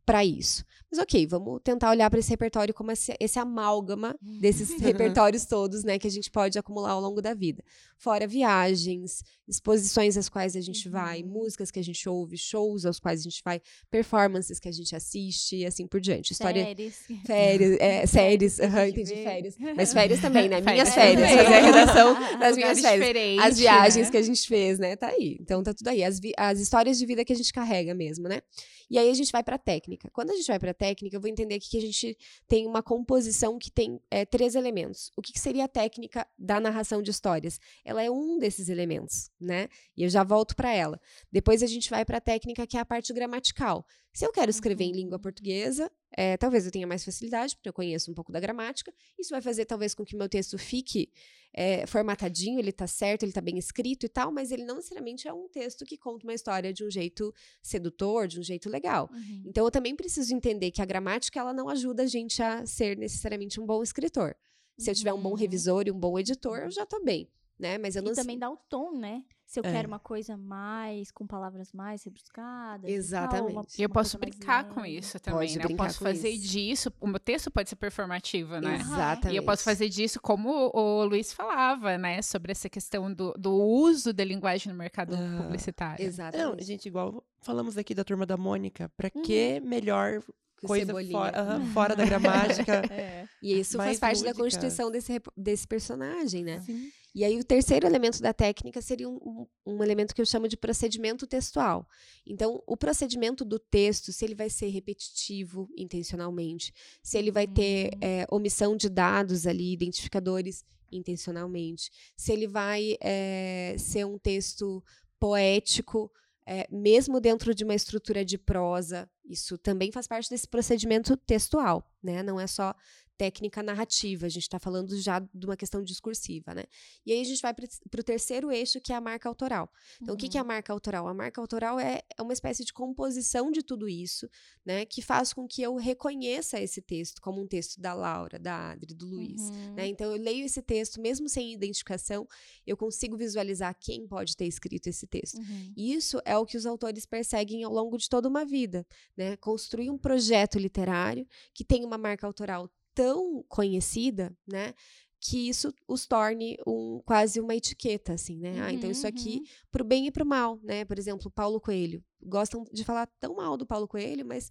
para isso. Mas ok, vamos tentar olhar para esse repertório como esse, esse amálgama desses repertórios todos, né, que a gente pode acumular ao longo da vida. Fora viagens, exposições às quais a gente uhum. vai, músicas que a gente ouve, shows aos quais a gente vai, performances que a gente assiste e assim por diante. História, férias. Férias, é, séries, uhum, entendi, férias. Mas férias também, né? Minhas férias, fazer a redação das minhas férias. As viagens né? que a gente fez, né? Tá aí. Então tá tudo aí. As, as histórias de vida que a gente carrega mesmo, né? E aí a gente vai pra técnica. Quando a gente vai pra técnica, eu vou entender aqui que a gente tem uma composição que tem é, três elementos. O que, que seria a técnica da narração de histórias? Ela é um desses elementos, né? E eu já volto para ela. Depois a gente vai para a técnica que é a parte gramatical. Se eu quero escrever em língua uhum. portuguesa, é, talvez eu tenha mais facilidade, porque eu conheço um pouco da gramática. Isso vai fazer talvez com que meu texto fique é, formatadinho, ele está certo, ele está bem escrito e tal, mas ele não necessariamente é um texto que conta uma história de um jeito sedutor, de um jeito legal. Uhum. Então eu também preciso entender que a gramática ela não ajuda a gente a ser necessariamente um bom escritor. Se eu tiver um bom uhum. revisor e um bom editor, eu já estou bem né? Mas eu não E também dá o tom, né? Se eu é. quero uma coisa mais, com palavras mais rebuscadas. Exatamente. Uma, e eu posso brincar com isso também, né? Eu posso fazer isso. disso. O meu texto pode ser performativo, né? Exatamente. E eu posso fazer disso como o Luiz falava, né? Sobre essa questão do, do uso da linguagem no mercado ah, publicitário. Exatamente. Não, gente, igual falamos aqui da turma da Mônica, para uhum. que melhor coisa fora, uh, fora da gramática. é. E isso faz parte lúdica. da constituição desse, desse personagem, né? Sim. E aí, o terceiro elemento da técnica seria um, um, um, elemento que eu chamo de procedimento textual. Então, o procedimento do texto, se ele vai ser repetitivo intencionalmente, se ele vai ter é, omissão de dados ali, identificadores intencionalmente, se ele vai é, ser um texto poético, é, mesmo dentro de uma estrutura de prosa, isso também faz parte desse procedimento textual, né? Não é só técnica narrativa, a gente está falando já de uma questão discursiva, né? E aí a gente vai para o terceiro eixo, que é a marca autoral. Então, uhum. o que, que é a uhum. marca autoral? A marca autoral é, é uma espécie de composição de tudo isso, né? Que faz com que eu reconheça esse texto como um texto da Laura, da Adri, do Luiz, uhum. né? Então, eu leio esse texto, mesmo sem identificação, eu consigo visualizar quem pode ter escrito esse texto. Uhum. E isso é o que os autores perseguem ao longo de toda uma vida, né? Construir um projeto literário que tem uma marca autoral tão conhecida, né? Que isso os torne um, quase uma etiqueta, assim, né? Uhum, ah, então isso aqui uhum. pro bem e pro mal, né? Por exemplo, Paulo Coelho. Gostam de falar tão mal do Paulo Coelho, mas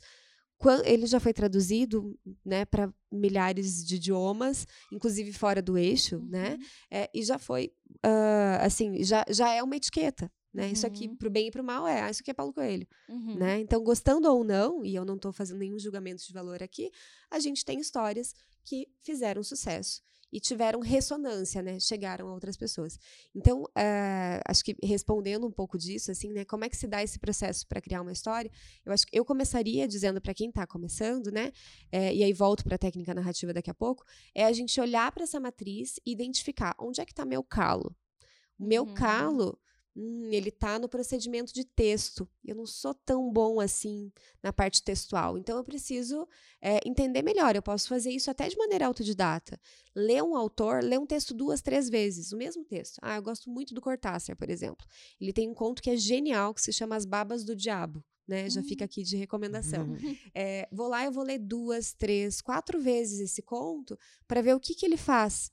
ele já foi traduzido né, para milhares de idiomas, inclusive fora do eixo, uhum. né? É, e já foi, uh, assim, já, já é uma etiqueta, né? Uhum. Isso aqui, uhum. pro bem e pro mal, é, ah, isso aqui é Paulo Coelho, uhum. né? Então, gostando ou não, e eu não estou fazendo nenhum julgamento de valor aqui, a gente tem histórias que fizeram sucesso e tiveram ressonância, né? Chegaram a outras pessoas. Então, é, acho que respondendo um pouco disso, assim, né? Como é que se dá esse processo para criar uma história? Eu acho que eu começaria dizendo para quem está começando, né? É, e aí volto para a técnica narrativa daqui a pouco, é a gente olhar para essa matriz e identificar onde é que está meu calo. O meu uhum. calo Hum, ele está no procedimento de texto. Eu não sou tão bom assim na parte textual. Então, eu preciso é, entender melhor. Eu posso fazer isso até de maneira autodidata. Ler um autor, ler um texto duas, três vezes, o mesmo texto. Ah, eu gosto muito do Cortázar, por exemplo. Ele tem um conto que é genial, que se chama As Babas do Diabo. Né? Já fica uhum. aqui de recomendação. É, vou lá, eu vou ler duas, três, quatro vezes esse conto para ver o que, que ele faz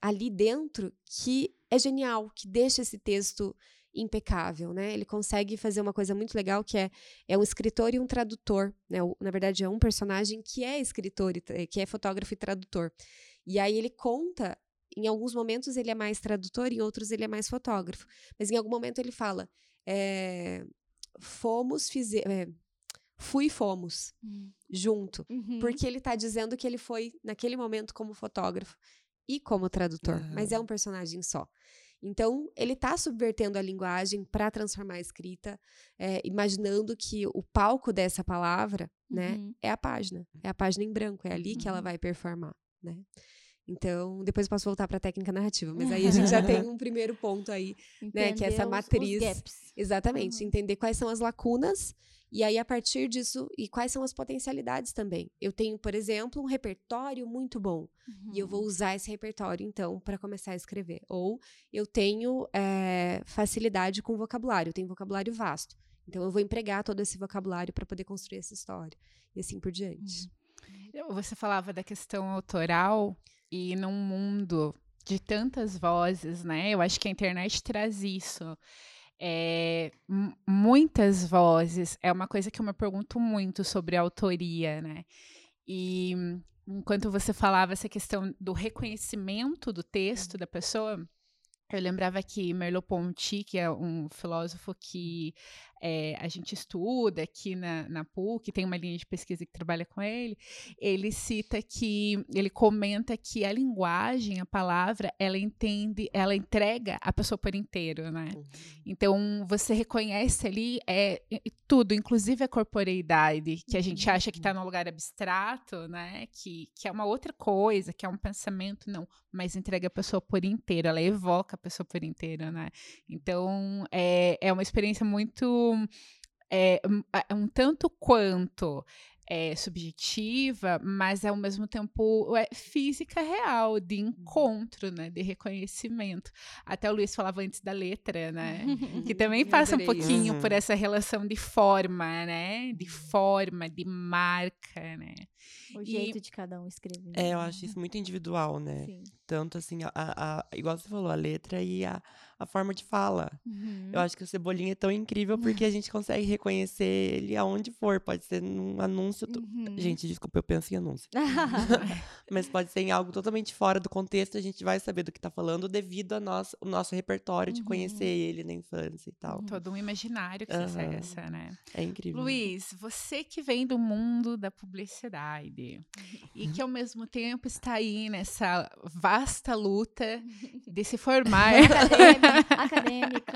ali dentro que é genial, que deixa esse texto impecável, né? Ele consegue fazer uma coisa muito legal que é, é um escritor e um tradutor, né? O, na verdade é um personagem que é escritor e, que é fotógrafo e tradutor. E aí ele conta, em alguns momentos ele é mais tradutor, em outros ele é mais fotógrafo. Mas em algum momento ele fala, é, fomos, fizer, é, fui e fomos uhum. junto, uhum. porque ele está dizendo que ele foi naquele momento como fotógrafo e como tradutor, uhum. mas é um personagem só. Então, ele está subvertendo a linguagem para transformar a escrita, é, imaginando que o palco dessa palavra, né, Uhum. é a página, é a página em branco, é ali que ela Uhum. vai performar, né? Então, depois eu posso voltar para a técnica narrativa, mas aí a gente já tem um primeiro ponto aí, né, que é essa Entender os- os matriz. Exatamente, Uhum. entender quais são as lacunas e aí a partir disso e quais são as potencialidades também. Eu tenho, por exemplo, um repertório muito bom e eu Uhum. vou usar esse repertório então para começar a escrever. Ou eu tenho eh, facilidade com vocabulário, eu tenho vocabulário vasto, então eu vou empregar todo esse vocabulário para poder construir essa história e assim por diante. Você falava da questão autoral e num mundo de tantas vozes, né? Eu acho que a internet traz isso. É, muitas vozes é uma coisa que eu me pergunto muito sobre autoria, né? E enquanto você falava essa questão do reconhecimento do texto da pessoa, eu lembrava que Merleau-Ponty, que é um filósofo que é, a gente estuda aqui na, na PUC, tem uma linha de pesquisa que trabalha com ele, ele cita que, ele comenta que a linguagem, a palavra, ela entende, ela entrega a pessoa por inteiro, né? Uhum. Então, você reconhece ali é, tudo, inclusive a corporeidade, que a gente acha que está num lugar abstrato, né? Que, que é uma outra coisa, que é um pensamento, não. Mas entrega a pessoa por inteiro, ela evoca a pessoa por inteiro, né? Então, é, é uma experiência muito. É, um, é um tanto quanto é, subjetiva, mas ao mesmo tempo é física real, de encontro, né? De reconhecimento. Até o Luiz falava antes da letra, né? que também passa um pouquinho Uhum. por essa relação de forma, né? De forma, de marca, né? O E- jeito de cada um escrever. É, eu acho isso muito individual, né? Sim. Tanto assim, a- a- igual você falou, a letra e a, a forma de fala. Uhum. Eu acho que o Cebolinha é tão incrível porque a gente consegue reconhecer ele aonde for. Pode ser num anúncio. to- Uhum. Gente, desculpa, eu penso em anúncio. Mas pode ser em algo totalmente fora do contexto, a gente vai saber do que tá falando devido ao nosso, nosso repertório de Uhum. conhecer ele na infância e tal. Todo um imaginário que Aham. acessa, né? É incrível. Luiz, você que vem do mundo da publicidade e que ao mesmo tempo está aí nessa vasta luta de se formar. Acadêmica.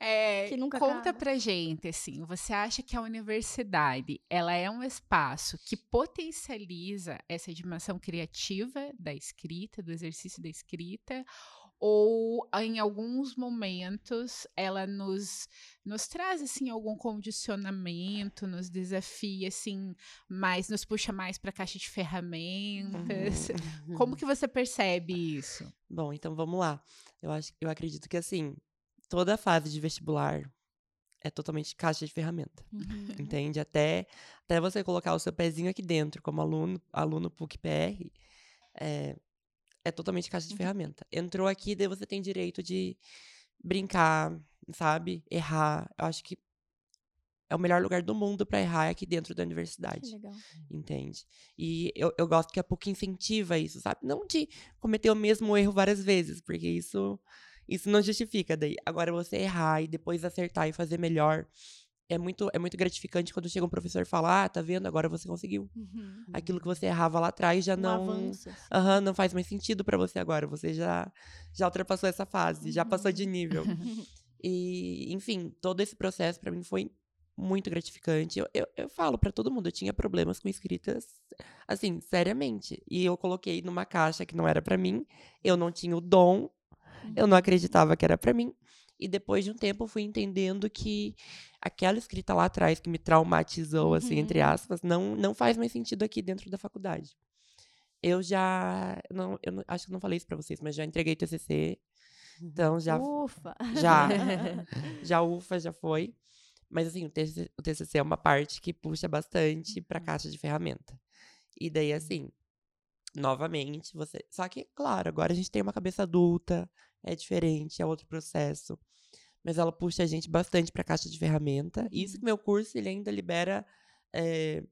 É, Que nunca conta acaba. pra gente, assim, você acha que a universidade, ela é um espaço que potencializa essa dimensão criativa da escrita, do exercício da escrita, ou em alguns momentos ela nos, nos traz, assim, algum condicionamento, nos desafia, assim, mais, nos puxa mais pra caixa de ferramentas? Uhum. Como que você percebe isso? Bom, então vamos lá. Eu acho, eu acredito que assim, toda fase de vestibular é totalmente caixa de ferramenta. Uhum. Entende? Até, até você colocar o seu pezinho aqui dentro como aluno, aluno PUC-PR, é, é totalmente caixa de ferramenta. Entrou aqui, daí você tem direito de brincar, sabe? Errar. Eu acho que é o melhor lugar do mundo para errar é aqui dentro da universidade legal. entende? E eu, eu gosto que a PUC incentiva isso, sabe? Não de cometer o mesmo erro várias vezes, porque isso, isso não justifica daí. Agora, você errar e depois acertar e fazer melhor, é muito, é muito gratificante quando chega um professor e fala, ah, tá vendo? Agora você conseguiu. Uhum. Aquilo que você errava lá atrás já Um não... avanço. assim. Aham, não faz mais sentido pra você agora. Você já, já ultrapassou essa fase, já passou de nível. E, enfim, todo esse processo pra mim foi muito gratificante. Eu, eu, eu falo pra todo mundo, eu tinha problemas com escritas, assim, seriamente. E eu coloquei numa caixa que não era pra mim, eu não tinha o dom, eu não acreditava que era pra mim. E depois de um tempo eu fui entendendo que aquela escrita lá atrás que me traumatizou, assim, entre Uhum. aspas, não, não faz mais sentido aqui dentro da faculdade. Eu já. Não, eu não- acho que eu não falei isso pra vocês, mas já entreguei TCC. Então já. Ufa. Já. já ufa, já foi. Mas assim, o TCC, o TCC é uma parte que puxa bastante pra Uhum. caixa de ferramenta. E daí, assim, novamente, você. Só que, claro, agora a gente tem uma cabeça adulta, é diferente, é outro processo. Mas ela puxa a gente bastante pra caixa de ferramenta. E isso Uhum. que meu curso, ele ainda libera. é,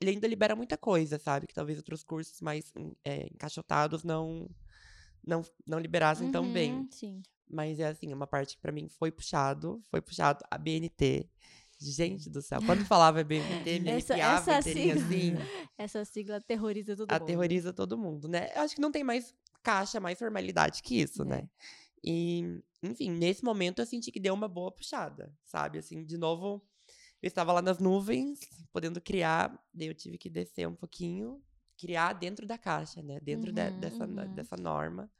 ele ainda libera muita coisa, sabe? Que talvez outros cursos mais é, encaixotados não, não, não liberassem tão bem. Uhum, Sim. Mas é assim, uma parte que pra mim foi puxado, foi puxado a BNT. Gente do céu, quando falava BNT, me Essa- arrepiava essa inteirinha sigla- assim, Essa sigla aterroriza todo mundo. aterroriza todo mundo, né? Eu acho que não tem mais caixa, mais formalidade que isso, É. né? E, enfim, nesse momento eu senti que deu uma boa puxada, sabe? Assim, de novo, eu estava lá nas nuvens, podendo criar, daí eu tive que descer um pouquinho, criar dentro da caixa, né? Dentro Uhum, de- dessa, uhum. dessa norma.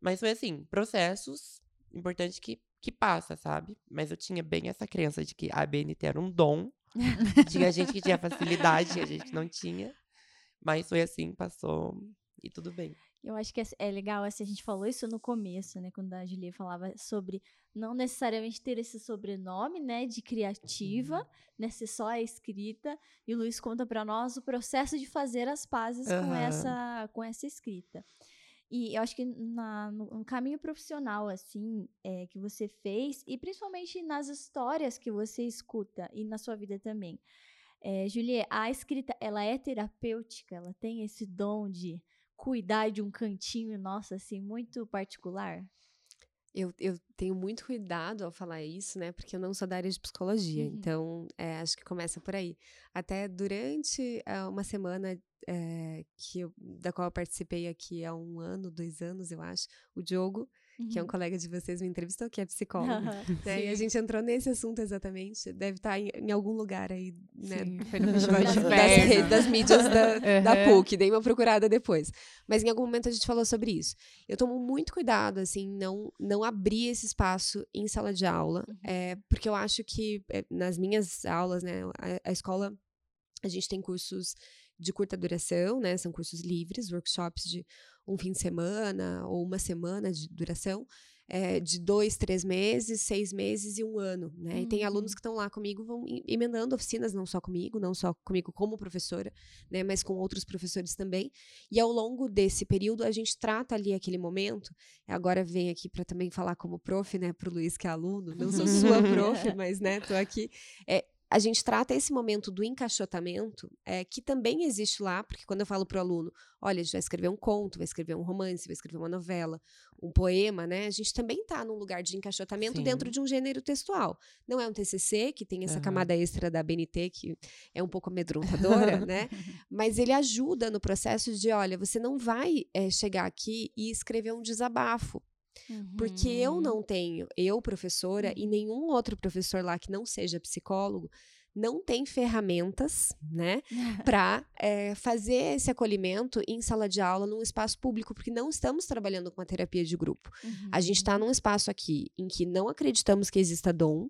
Mas foi assim, processos, importante que, que passa, sabe? Mas eu tinha bem essa crença de que a BNT era um dom. tinha gente que tinha facilidade, tinha gente que não tinha. Mas foi assim, passou e tudo bem. Eu acho que é, é legal, assim, a gente falou isso no começo, né? Quando a Julia falava sobre não necessariamente ter esse sobrenome, né? De criativa, né? Ser só a escrita. E o Luiz conta pra nós o processo de fazer as pazes com, Aham. essa, com essa escrita. E eu acho que na, no, no caminho profissional, assim, é, que você fez, e principalmente nas histórias que você escuta e na sua vida também. É, Julie, a escrita, ela é terapêutica? Ela tem esse dom de cuidar de um cantinho, nossa, assim, muito particular? Eu, eu tenho muito cuidado ao falar isso, né? Porque eu não sou da área de psicologia. Uhum. Então, é, acho que começa por aí. Até durante ah, uma semana é, que eu- da qual eu participei aqui há um ano, dois anos, eu acho, o Diogo, que é um Uhum. colega de vocês, me entrevistou, que é psicólogo. Aham. né? E a gente entrou nesse assunto exatamente. Deve estar em, em algum lugar aí, né? Foi no festival Das das, das mídias da, da Uhum. PUC, dei uma procurada depois. Mas em algum momento a gente falou sobre isso. Eu tomo muito cuidado, assim, não, não abrir esse espaço em sala de aula, Uhum. é, porque eu acho que é, nas minhas aulas, né, a, a escola, a gente tem cursos de curta duração, né, são cursos livres, workshops de um fim de semana ou uma semana de duração, é, de dois, três meses, seis meses e um ano, né? E tem alunos Uhum. que estão lá comigo, vão em- emendando oficinas, não só comigo, não só comigo como professora, né? Mas com outros professores também. E ao longo desse período, a gente trata ali aquele momento. Agora vem aqui para também falar como prof, né? Para o Luiz, que é aluno. Não sou sua prof, mas, né? Tô aqui. É, a gente trata esse momento do encaixotamento, é, que também existe lá, porque quando eu falo para o aluno, olha, a gente vai escrever um conto, vai escrever um romance, vai escrever uma novela, um poema, né? A gente também está num lugar de encaixotamento Sim. dentro de um gênero textual. Não é um TCC, que tem essa Aham. camada extra da BNT, que é um pouco amedrontadora, né? Mas ele ajuda no processo de, olha, você não vai eh, chegar aqui e escrever um desabafo. Porque eu Uhum. não tenho, eu, professora, e Uhum. nenhum outro professor lá que não seja psicólogo, não tem ferramentas, né, para fazer esse acolhimento em sala de aula, num espaço público, porque não estamos trabalhando com a terapia de grupo. A gente Uhum. está num espaço aqui em que não acreditamos que exista dom.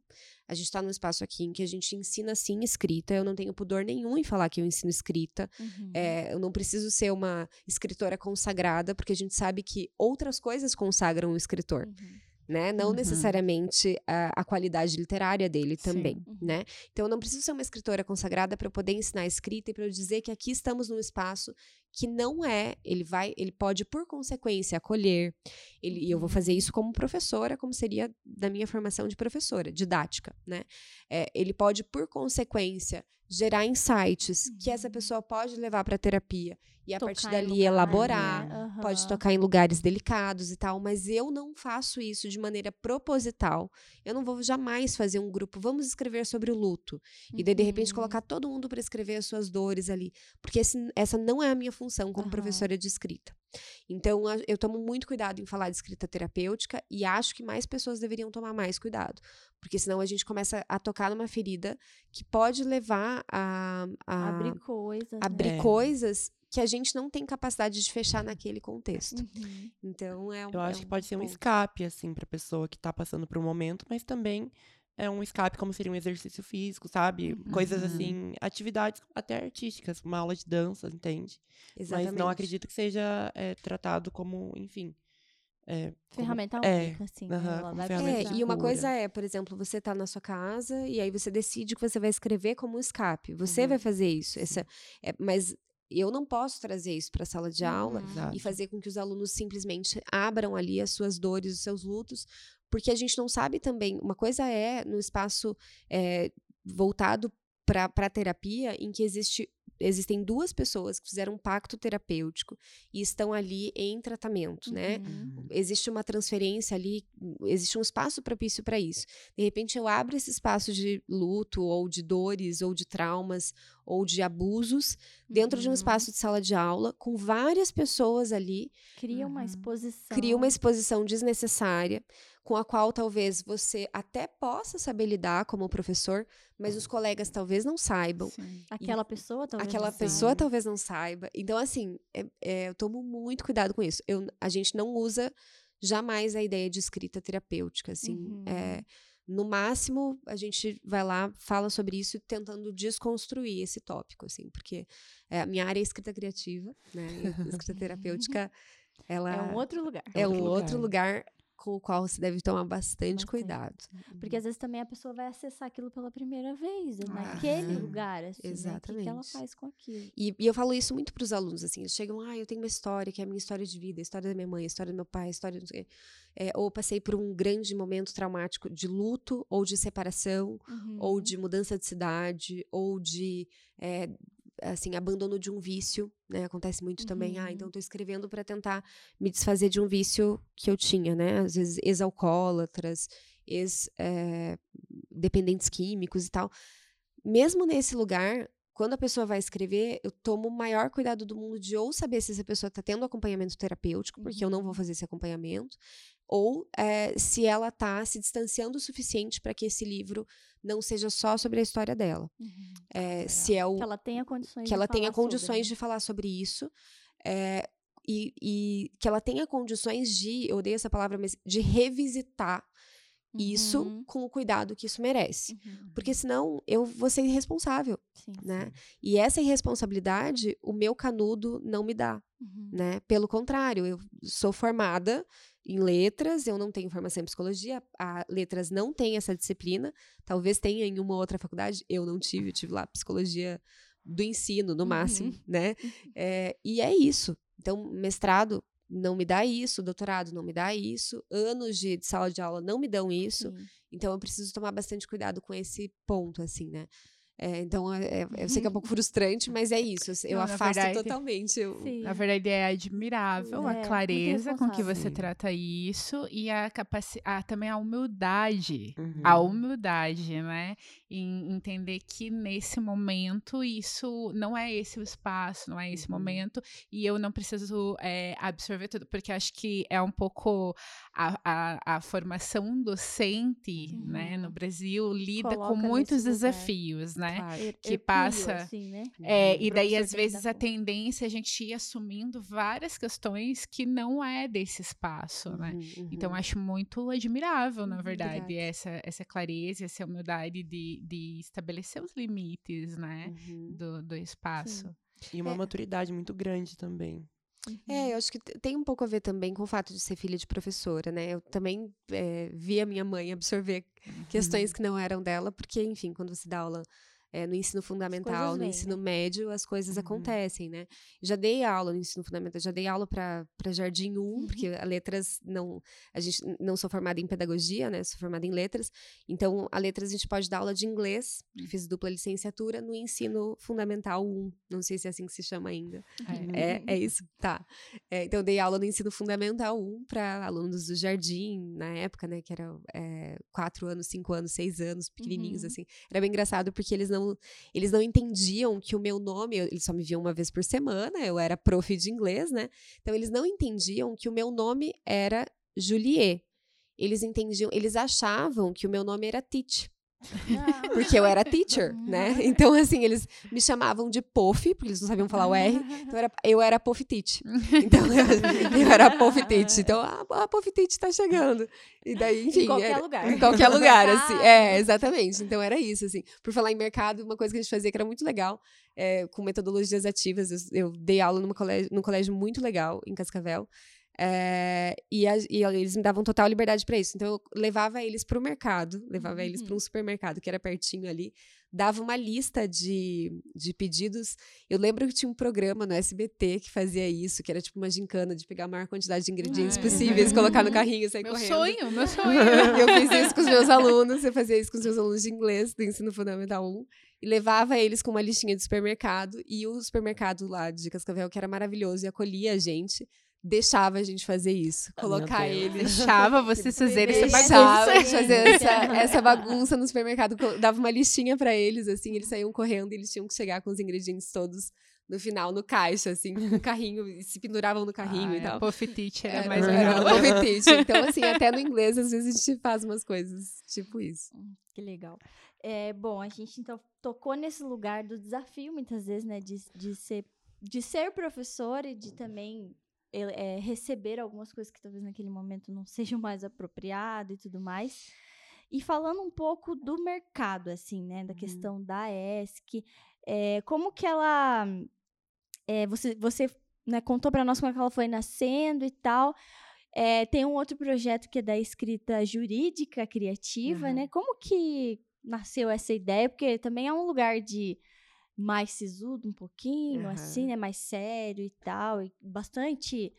A gente está num espaço aqui em que a gente ensina sim escrita. Eu não tenho pudor nenhum em falar que eu ensino escrita. Uhum. É, eu não preciso ser uma escritora consagrada, porque a gente sabe que outras coisas consagram o escritor, Uhum. Né? Não Uhum. necessariamente a, a qualidade literária dele Sim. também, Uhum. né? Então eu não preciso ser uma escritora consagrada para eu poder ensinar escrita e para eu dizer que aqui estamos num espaço que não é, ele vai, ele pode por consequência acolher. Ele, E eu vou fazer isso como professora, como seria da minha formação de professora, didática, né? É, ele pode por consequência gerar insights que essa Uhum. pessoa pode levar para terapia e a partir Tocar dali lugares, elaborar né? pode Aham. tocar em lugares delicados e tal, mas eu não faço isso de maneira proposital. Eu não vou jamais fazer um grupo, vamos escrever sobre o luto. E daí, de repente, Uhum. colocar todo mundo para escrever as suas dores ali. Porque esse- essa não é a minha função como Aham. professora de escrita. Então, a- eu tomo muito cuidado em falar de escrita terapêutica e acho que mais pessoas deveriam tomar mais cuidado. Porque senão a gente começa a tocar numa ferida que pode levar a, a Abrir coisas. abrir né? É. coisas que a gente não tem capacidade de fechar naquele contexto. Uhum. Então é um Eu é acho que pode ser um ponto. escape, assim, pra pessoa que tá passando por um momento, mas também é um escape como seria um exercício físico, sabe? Coisas Uhum. assim, atividades até artísticas, uma aula de dança, entende? Exatamente. Mas não acredito que seja é, tratado como, enfim. é, como- Ferramenta é, única, assim. né? aham, Ela como vai ferramenta É, e uma coisa é, por exemplo, você tá na sua casa e aí você decide que você vai escrever como um escape. Você Uhum. vai fazer isso. Essa, é, mas eu não posso trazer isso para a sala de aula Uhum. E fazer com que os alunos simplesmente abram ali as suas dores, os seus lutos, porque a gente não sabe também. Uma coisa é no espaço é, voltado para a terapia, em que existe, existem duas pessoas que fizeram um pacto terapêutico e estão ali em tratamento, né? Uhum. existe uma transferência ali, existe um espaço propício para isso. De repente eu abro esse espaço de luto ou de dores ou de traumas ou de abusos dentro de um Uhum. espaço de sala de aula, com várias pessoas ali, Cria uma Uhum. exposição. cria uma exposição desnecessária, com a qual talvez você até possa saber lidar como professor, mas os colegas talvez não saibam. Sim. Aquela pessoa talvez Aquela não pessoa saiba. talvez não saiba. Então, assim, é- é, eu tomo muito cuidado com isso. Eu, a gente não usa jamais a ideia de escrita terapêutica, assim. Uhum. é, no máximo, a gente vai lá, fala sobre isso, tentando desconstruir esse tópico, assim, porque é, a minha área é escrita criativa, né? escrita terapêutica, ela É um outro lugar. é um outro outro lugar com o qual você deve tomar bastante, Bastante. cuidado. Porque às vezes também a pessoa vai acessar aquilo pela primeira vez, Ah, naquele é. lugar, assim, né? O que que ela Exatamente. faz com aquilo? E, e eu falo isso muito para os alunos, assim, eles chegam, ah, eu tenho uma história que é a minha história de vida, a história da minha mãe, a história do meu pai, a história do... É, ou passei por um grande momento traumático de luto, ou de separação, ou Uhum. de mudança de cidade, ou de, é, assim, abandono de um vício, né? Acontece muito também, ah, Uhum. então estou escrevendo para tentar me desfazer de um vício que eu tinha, né? Às vezes ex-alcoólatras, ex-dependentes químicos e tal. Mesmo nesse lugar, quando a pessoa vai escrever, eu tomo o maior cuidado do mundo de ou saber se essa pessoa está tendo acompanhamento terapêutico, porque eu não vou Uhum. fazer esse acompanhamento, ou eh, se ela está se distanciando o suficiente para que esse livro não seja só sobre a história dela. Uhum. Eh, se é o Que ela tenha condições que de ela tenha falar sobre, condições né? de falar sobre isso. é, e, e que ela tenha condições de, eu odeio essa palavra, mas de revisitar isso Uhum. com o cuidado que isso merece. Uhum. Porque senão eu vou ser irresponsável, Sim. né? E essa irresponsabilidade, o meu canudo não me dá, Uhum. né? Pelo contrário, eu sou formada em letras, eu não tenho formação em psicologia, a letras não tem essa disciplina, talvez tenha em uma outra faculdade, eu não tive, eu tive lá psicologia do ensino, no Uhum. máximo, né? É, e é isso. Então, mestrado não me dá isso, doutorado não me dá isso, anos de, de sala de aula não me dão isso, então eu preciso tomar bastante cuidado com esse ponto, assim, né? É, então, é- é- eu sei que é um pouco frustrante, mas é isso. Eu, eu Não, afasto verdade- totalmente. eu- Sim. Na verdade, é admirável É, a muito clareza com que você trata isso e a capacidade, também a humildade. Uhum. A humildade, né? Em entender que nesse momento isso não é esse o espaço, não é esse Uhum. momento, e eu não preciso é, absorver tudo, porque acho que é um pouco a, a, a formação docente, né, no Uhum. Brasil, lida Coloca com muitos nesse lugar. desafios, né? Claro. Que passa- assim, né? É, Uhum. e daí, às vezes, a tendência é a gente ir assumindo várias questões que não é desse espaço, né? Uhum, Então, uhum. acho muito admirável, na Uhum, verdade, obrigada. essa, essa clareza, essa humildade de, de estabelecer os limites, né? Uhum. Do, do espaço. E uma É. maturidade muito grande também. É, eu acho que tem um pouco a ver também com o fato de ser filha de professora, né? Eu também é, vi a minha mãe absorver questões que não eram dela, porque, enfim, quando você dá aula é, no ensino fundamental, no vêm, ensino médio, as coisas Uhum. acontecem, né? Já dei aula no ensino fundamental, já dei aula para Jardim 1, porque a letras não. A gente não sou formada em pedagogia, né? Sou formada em letras. Então, a letras a gente pode dar aula de inglês, eu fiz dupla licenciatura no ensino fundamental 1. Não sei se é assim que se chama ainda. É, é isso? Tá. É, então, eu dei aula no ensino fundamental 1 para alunos do jardim, na época, né? Que era é, quatro anos, cinco anos, seis anos, pequenininhos, Uhum. assim. Era bem engraçado porque eles não, eles não entendiam que o meu nome, eles só me viam uma vez por semana, eu era prof de inglês, né? Então, eles não entendiam que o meu nome era Juliet. Eles entendiam, eles achavam que o meu nome era Tite. Porque eu era teacher, né? Então, assim, eles me chamavam de Pof, porque eles não sabiam falar o R. Então, eu era, eu era Pof Tite. Então, eu, eu era Pof Tite. Então, ah, a Pof Tite tá chegando. E daí, enfim. em qualquer era- lugar. Em qualquer lugar, assim. É, exatamente. Então, era isso, assim. Por falar em mercado, uma coisa que a gente fazia que era muito legal, é, com metodologias ativas. Eu, eu dei aula numa colégio, num colégio muito legal, em Cascavel. É, e, a- e eles me davam total liberdade para isso. Então, eu levava eles para o mercado, levava eles para Uhum. um supermercado que era pertinho ali, dava uma lista de, de pedidos. Eu lembro que tinha um programa no SBT que fazia isso, que era tipo uma gincana de pegar a maior quantidade de ingredientes Ai. possíveis, colocar no carrinho e sair Meu correndo. sonho, meu sonho. Eu fiz isso com os meus alunos, eu fazia isso com os meus alunos de inglês do ensino fundamental 1 e levava eles com uma listinha de supermercado e o supermercado lá de Cascavel, que era maravilhoso e acolhia a gente, deixava a gente fazer isso. Ah, colocar eles. Deixava vocês fazerem essa Deixava bagunça. a gente fazer essa, essa bagunça no supermercado. Dava uma listinha pra eles, assim, eles saíam correndo e eles tinham que chegar com os ingredientes todos no final, no caixa, assim, no carrinho, e se penduravam no carrinho Ah, e tal. A Puff Teacher é Era- mais era legal. apetite. Então, assim, até no inglês, às vezes a gente faz umas coisas tipo isso. Que legal. É, bom, a gente então tocou nesse lugar do desafio, muitas vezes, né? De, de, ser, de ser professor e de também ele- é, receber algumas coisas que talvez naquele momento não sejam mais apropriado e tudo mais. E falando um pouco do mercado, assim, né? Da questão da ESC, é, como que ela. é, você você né, contou para nós como é que ela foi nascendo e tal. É, tem um outro projeto que é da escrita jurídica criativa, Uhum. né? Como que nasceu essa ideia? Porque também é um lugar de mais sisudo um pouquinho, Aham. assim, né? Mais sério e tal. E bastante.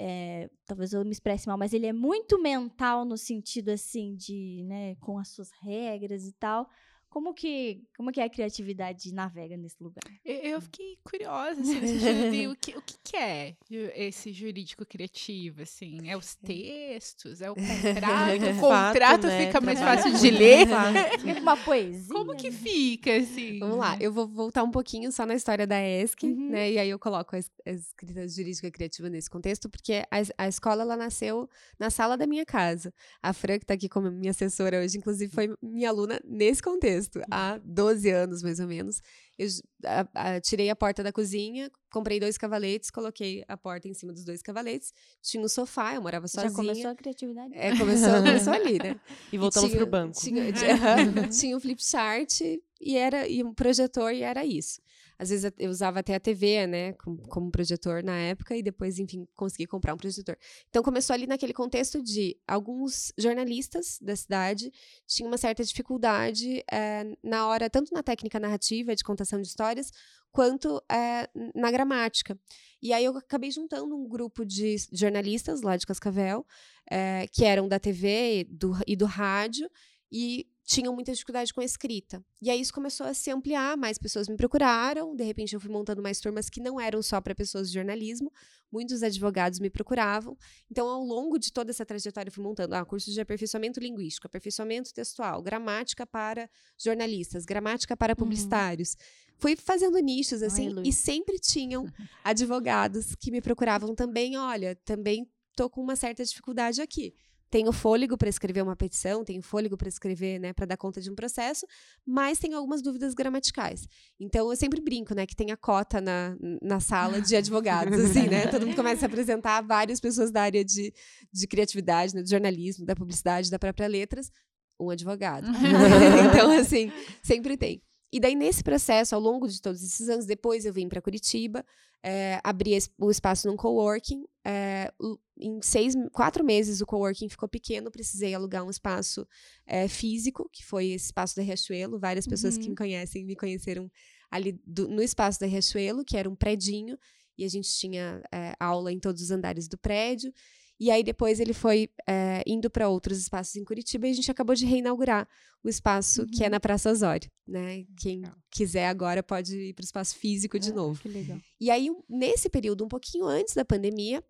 é, talvez eu me expresse mal, mas ele é muito mental no sentido assim de, né, com as suas regras e tal. Como que, como que a criatividade navega nesse lugar? Eu, eu fiquei curiosa, assim, sentido de o que, o que, que é esse jurídico criativo, assim? É os textos? É o contrato? É o fato, contrato né? fica mais fácil de ler? fato. Uma poesia? Como que né? fica, assim? Vamos lá, eu vou voltar um pouquinho só na história da ESC, Uhum. né? E aí eu coloco a, es- a escrita jurídica criativa nesse contexto, porque a, a escola ela nasceu na sala da minha casa. A Fran, que tá aqui como minha assessora hoje, inclusive foi minha aluna nesse contexto, há 12 anos mais ou menos. Eu a- a- tirei a porta da cozinha, comprei dois cavaletes, coloquei a porta em cima dos dois cavaletes, tinha um sofá, eu morava Já sozinha. começou a criatividade? É, começou, começou ali, né? E voltamos tinha- pro banco. Tinha, tinha, tinha um flip chart e era e um projetor e era isso. Às vezes eu usava até a TV, né, como, como projetor na época e depois, enfim, consegui comprar um projetor. Então começou ali naquele contexto de alguns jornalistas da cidade tinham uma certa dificuldade eh, na hora, tanto na técnica narrativa de contação de histórias, quanto eh, na gramática. E aí eu acabei juntando um grupo de jornalistas lá de Cascavel, eh, que eram da TV do, e do rádio, e tinham muita dificuldade com a escrita. E aí isso começou a se ampliar, mais pessoas me procuraram, de repente eu fui montando mais turmas que não eram só para pessoas de jornalismo, muitos advogados me procuravam. Então, ao longo de toda essa trajetória, eu fui montando ah, cursos de aperfeiçoamento linguístico, aperfeiçoamento textual, gramática para jornalistas, gramática para publicitários. Fui fazendo nichos, assim, Luiz. e sempre tinham advogados que me procuravam também, olha, também tô com uma certa dificuldade aqui. Tenho fôlego para escrever uma petição, tenho fôlego para escrever, né, para dar conta de um processo, mas tenho algumas dúvidas gramaticais. Então eu sempre brinco, né, que tem a cota na, na sala de advogados, assim, né? Todo mundo começa a apresentar várias pessoas da área de, de criatividade, né, do jornalismo, da publicidade, da própria letras, um advogado. então, assim, sempre tem. E daí, nesse processo, ao longo de todos esses anos, depois eu vim para Curitiba, eh, abri o espaço num coworking. o- em seis, quatro meses o coworking ficou pequeno, precisei alugar um espaço eh, físico, que foi esse espaço da Riachuelo. Várias pessoas que Uhum. me conhecem me conheceram ali do- no espaço da Riachuelo, que era um predinho, e a gente tinha aula em todos os andares do prédio. E aí depois ele foi eh, indo para outros espaços em Curitiba e a gente acabou de reinaugurar o espaço que é Uhum. na Praça Osório, né? Quem Legal. quiser agora pode ir para o espaço físico de Ah, novo. Que legal. E aí, nesse período, um pouquinho antes da pandemia,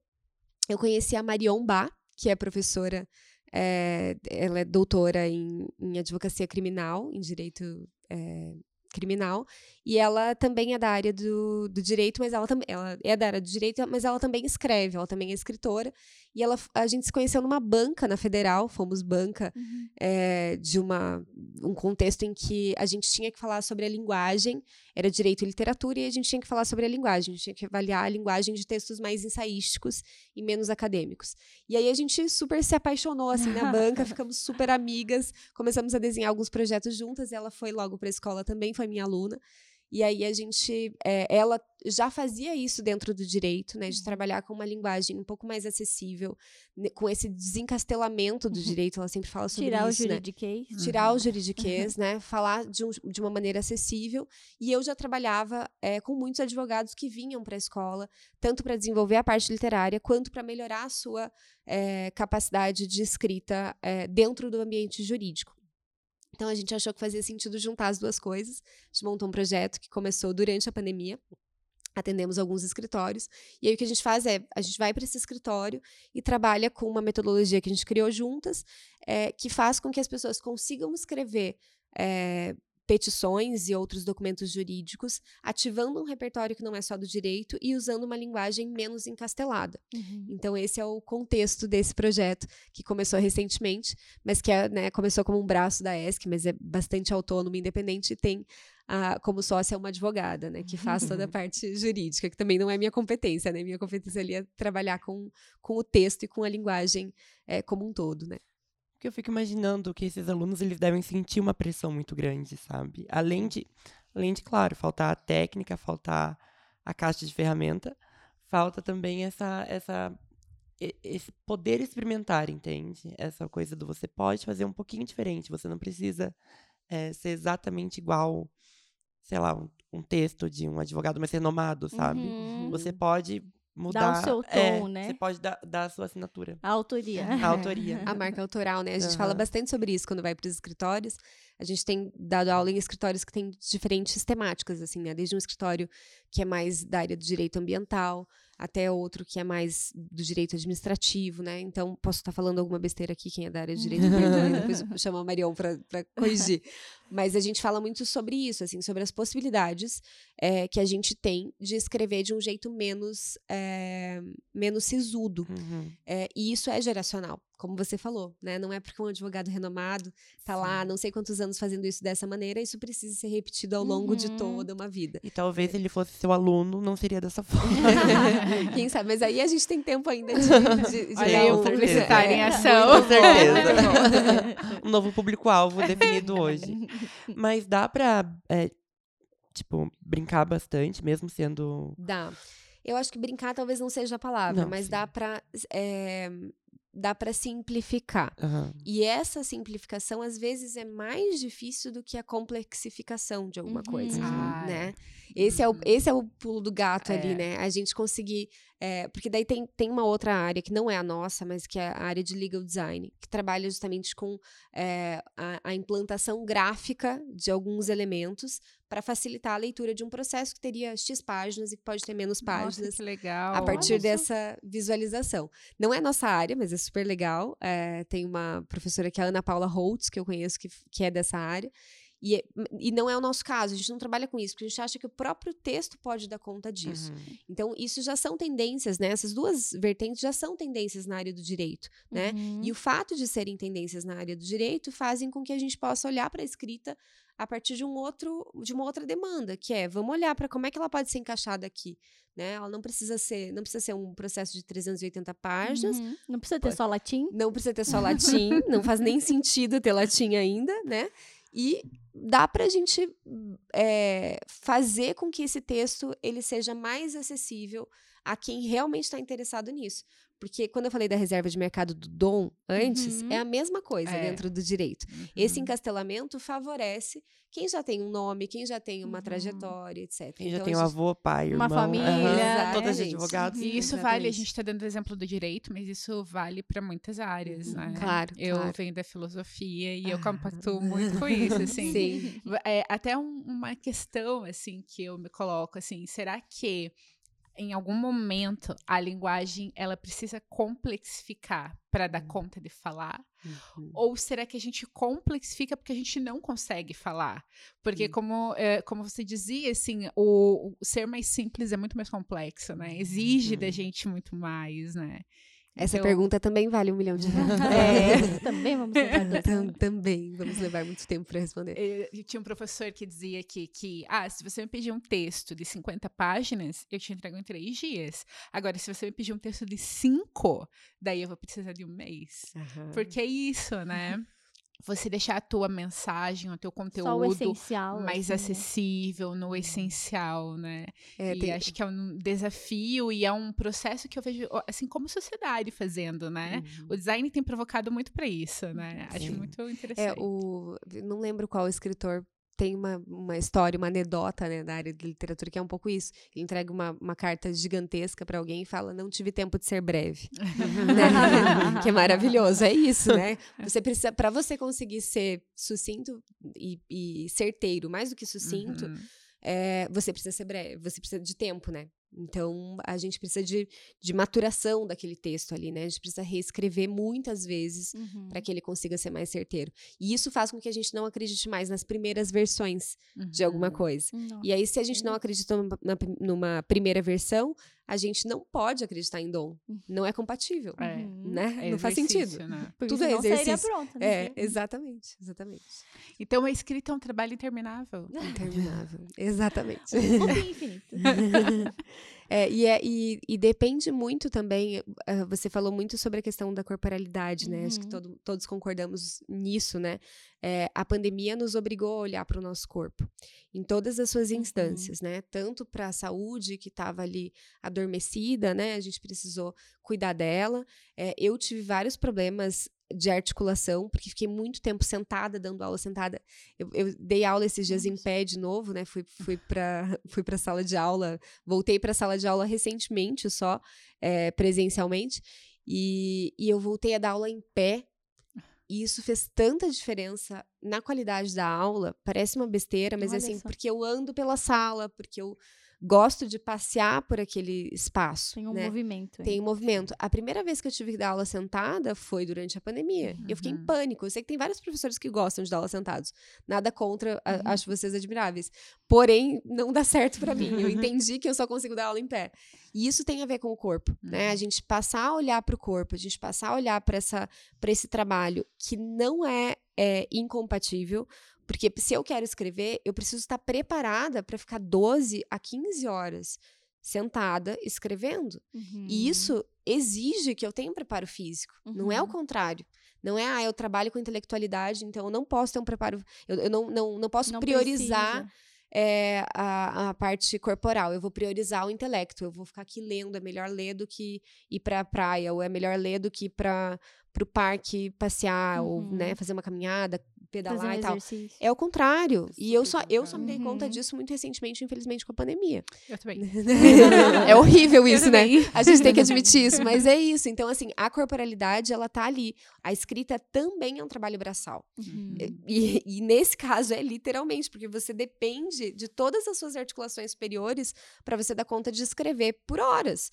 eu conheci a Marion Bá, que é professora, eh, ela é doutora em, em advocacia criminal, em direito eh, criminal, e ela também é da área do, do direito, mas ela também ela é da área do direito, mas ela também escreve, ela também é escritora, e ela, a gente se conheceu numa banca na Federal, fomos banca Uhum. eh, de uma, um contexto em que a gente tinha que falar sobre a linguagem, era direito e literatura, e a gente tinha que falar sobre a linguagem, a gente tinha que avaliar a linguagem de textos mais ensaísticos e menos acadêmicos. E aí a gente super se apaixonou assim na banca, ficamos super amigas, começamos a desenhar alguns projetos juntas, e ela foi logo para a escola também, foi minha aluna. E aí a gente, eh, ela já fazia isso dentro do direito, né, de trabalhar com uma linguagem um pouco mais acessível, né, com esse desencastelamento do direito, ela sempre fala sobre Tirar o isso, né? juridiquês. tirar o juridiquês, né? Falar de, um- de uma maneira acessível. E eu já trabalhava eh, com muitos advogados que vinham para a escola, tanto para desenvolver a parte literária, quanto para melhorar a sua eh, capacidade de escrita dentro do ambiente jurídico. Então a gente achou que fazia sentido juntar as duas coisas. A gente montou um projeto que começou durante a pandemia. atendemos alguns escritórios. E aí o que a gente faz é, a gente vai para esse escritório e trabalha com uma metodologia que a gente criou juntas, é, que faz com que as pessoas consigam escrever é, petições e outros documentos jurídicos, ativando um repertório que não é só do direito e usando uma linguagem menos encastelada. Uhum. Então, esse é o contexto desse projeto, que começou recentemente, mas que é, né, começou como um braço da ESC, mas é bastante autônomo independente e tem a, como sócia uma advogada, né, que faz toda a parte jurídica, que também não é minha competência, né? Minha competência ali é trabalhar com, com o texto e com a linguagem é, como um todo, né? Porque eu fico imaginando que esses alunos eles devem sentir uma pressão muito grande, sabe? Além de, além de claro, faltar a técnica, faltar a caixa de ferramenta, falta também essa essa esse poder experimentar, entende? Essa coisa do você pode fazer um pouquinho diferente, você não precisa é, ser exatamente igual, sei lá, um, um, texto de um advogado mais renomado, sabe? Uhum. Você pode mudar. Dá o seu é, tom, é, né? Você pode dar, dar a sua assinatura. A autoria. A autoria. a marca autoral, né? A gente uhum. fala bastante sobre isso quando vai para os escritórios. A gente tem dado aula em escritórios que têm diferentes temáticas, assim, né? Desde um escritório que é mais da área do direito ambiental, até outro que é mais do direito administrativo, né? Então, posso estar falando alguma besteira aqui, quem é da área de direito, depois chama a Marion para corrigir. Mas a gente fala muito sobre isso, assim, sobre as possibilidades é, que a gente tem de escrever de um jeito menos, é, menos sisudo. Uhum. É, e isso é geracional como você falou, né? Não é porque um advogado renomado está lá não sei quantos anos fazendo isso dessa maneira, isso precisa ser repetido ao longo uhum. de toda uma vida. E talvez ele fosse seu aluno, não seria dessa forma. Quem sabe? Mas aí a gente tem tempo ainda de, de, de Olha um publicitário em ação. Com certeza. um novo público-alvo definido hoje. Mas dá para, é, tipo, brincar bastante, mesmo sendo... Dá. Eu acho que brincar talvez não seja a palavra, não, mas sim. dá para é, dá para simplificar. Uhum. E essa simplificação, às vezes, é mais difícil do que a complexificação de alguma uhum. coisa, uhum. né? Esse é, o, esse é o pulo do gato é. ali, né? A gente conseguir... É, porque daí tem, tem uma outra área que não é a nossa, mas que é a área de legal design, que trabalha justamente com é, a, a implantação gráfica de alguns elementos para facilitar a leitura de um processo que teria X páginas e que pode ter menos páginas. Nossa, que legal. A partir Nossa. dessa visualização. Não é nossa área, mas é super legal. É, tem uma professora que é a Ana Paula Holtz, que eu conheço, que, que é dessa área. E, é, e não é o nosso caso, a gente não trabalha com isso, porque a gente acha que o próprio texto pode dar conta disso. Uhum. Então, isso já são tendências, né? Essas duas vertentes já são tendências na área do direito, né? Uhum. E o fato de serem tendências na área do direito fazem com que a gente possa olhar para a escrita a partir de um outro de uma outra demanda, que é, vamos olhar para como é que ela pode ser encaixada aqui, né? Ela não precisa ser, não precisa ser um processo de 380 páginas. Uhum. Não precisa ter só latim. Não precisa ter só latim, não faz nem sentido ter latim ainda, né? E dá para a gente é, fazer com que esse texto ele seja mais acessível a quem realmente está interessado nisso. Porque quando eu falei da reserva de mercado do dom antes, uhum. é a mesma coisa é. dentro do direito. Uhum. Esse encastelamento favorece quem já tem um nome, quem já tem uma uhum. trajetória, etc. Quem então, já tem um avô, pai, uma irmão. família. Uhum. Todas advogados. E isso vale, a gente está dando exemplo do direito, mas isso vale para muitas áreas, né? Claro. Eu claro. venho da filosofia e eu compacto muito com isso, assim. Sim. É, até um, uma questão, assim, que eu me coloco, assim, será que em algum momento a linguagem ela precisa complexificar para dar uhum. conta de falar? Uhum. Ou será que a gente complexifica porque a gente não consegue falar? Porque uhum. como, é, como você dizia, assim, o, o, ser mais simples é muito mais complexo, né? Exige da uhum. gente muito mais, né? Essa então... pergunta também vale um milhão de reais. é, também vamos levar Também vamos levar muito tempo para responder. Eu, tinha um professor que dizia que, que, ah, se você me pedir um texto de 50 páginas, eu te entrego em três dias. Agora, se você me pedir um texto de cinco, daí eu vou precisar de um mês. Uhum. Porque é isso, né? você deixar a tua mensagem, o teu conteúdo mais assim, né? acessível, no uhum. essencial, né? É, e tem... acho que é um desafio e é um processo que eu vejo, assim, como sociedade fazendo, né? Uhum. O design tem provocado muito para isso, né? Acho muito é, interessante. É, o... Não lembro qual escritor tem uma, uma história, uma anedota né, da área de literatura que é um pouco isso. Ele entrega uma, uma carta gigantesca para alguém e fala: Não tive tempo de ser breve. né? que é maravilhoso. É isso, né? Você precisa, para você conseguir ser sucinto e, e certeiro, mais do que sucinto. Uhum é, você precisa ser breve, você precisa de tempo, né? Então, a gente precisa de, de maturação daquele texto ali, né? A gente precisa reescrever muitas vezes Uhum. para que ele consiga ser mais certeiro. E isso faz com que a gente não acredite mais nas primeiras versões de alguma Uhum. coisa. Nossa. E aí, se a gente não acredita numa, na- numa primeira versão, a gente não pode acreditar em dom. Não é compatível, É. Uhum. né? É não faz sentido. né? Tudo é exercício. pronta, né? É, exatamente, exatamente. Então a escrita é um trabalho interminável. Interminável. Exatamente. Um infinito. É, e, é- e- e depende muito também, eh, você falou muito sobre a questão da corporalidade, né? Acho que Uhum. todo- todos concordamos nisso, né? É, a pandemia nos obrigou a olhar para o nosso corpo, em todas as suas instâncias, né? Tanto para a saúde, que estava ali adormecida, né? A gente precisou cuidar dela. É, eu tive vários problemas de articulação, porque fiquei muito tempo sentada, dando aula sentada. Eu, eu dei aula esses dias em pé de novo, né? Fui, fui para fui a sala de aula Voltei para a sala de aula recentemente, só eh, presencialmente, e, e eu voltei a dar aula em pé. E isso fez tanta diferença na qualidade da aula. Parece uma besteira, mas Olha assim, só. porque eu ando pela sala, porque eu gosto de passear por aquele espaço. Tem um né? movimento. Tem movimento. A primeira vez que eu tive que dar aula sentada foi durante a pandemia. E Eu fiquei em Uhum. pânico. Eu sei que tem vários professores que gostam de dar aula sentados. Nada contra, a- Uhum. acho vocês admiráveis. Porém, não dá certo pra mim. Eu entendi que eu só consigo dar aula em pé. E isso tem a ver com o corpo, né? A Uhum. gente passar a olhar para o corpo, a gente passar a olhar para essa para esse trabalho que não é, é incompatível, porque se eu quero escrever, eu preciso estar preparada para ficar 12 a 15 horas sentada escrevendo. Uhum. E isso exige que eu tenha um preparo físico. Não é o Uhum. contrário. Não é, ah, eu trabalho com intelectualidade, então eu não posso ter um preparo. Eu, eu não, não, não posso Não priorizar é, a, a parte corporal. Eu vou priorizar o intelecto. Eu vou ficar aqui lendo. É melhor ler do que ir pra praia, ou é melhor ler do que ir para o parque passear, ou Uhum. né, fazer uma caminhada, pedalar um e tal. exercício. É o contrário. E eu só, eu só me dei conta disso muito recentemente, infelizmente, com a pandemia. Eu também. é horrível isso, né? A gente tem que admitir isso, mas é isso. Então, assim, a corporalidade, ela tá ali. A escrita também é um trabalho braçal. Uhum. E, e nesse caso é literalmente, porque você depende de todas as suas articulações superiores para você dar conta de escrever por horas.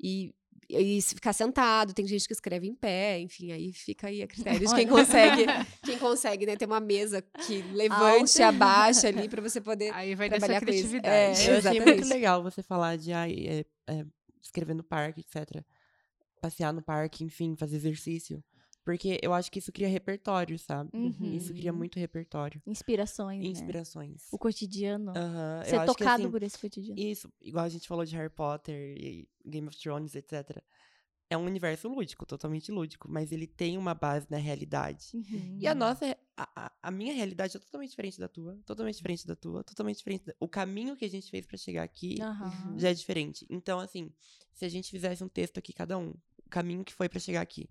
E, e se ficar sentado, tem gente que escreve em pé, enfim, aí fica aí a critério de quem consegue, quem consegue, né, ter uma mesa que levante e Alta. abaixe ali para você poder Aí vai dessa trabalhar com isso. criatividade. É, Eu achei exatamente. muito legal você falar de é, é, escrever no parque, etc. Passear no parque, enfim, fazer exercício. Porque eu acho que isso cria repertório, sabe? Uhum. Isso cria muito repertório. Inspirações, né? Inspirações. O cotidiano. Eu Ser que, tocado assim, por esse cotidiano. Isso, igual a gente falou de Harry Potter e Game of Thrones, etc. É um universo lúdico, totalmente lúdico, mas ele tem uma base na realidade. Uhum. E a nossa, a, a- minha realidade é totalmente diferente da tua, totalmente diferente da tua, totalmente diferente. Da, o caminho que a gente fez pra chegar aqui já é diferente. Então, assim, se a gente fizesse um texto aqui, cada um, o caminho que foi pra chegar aqui,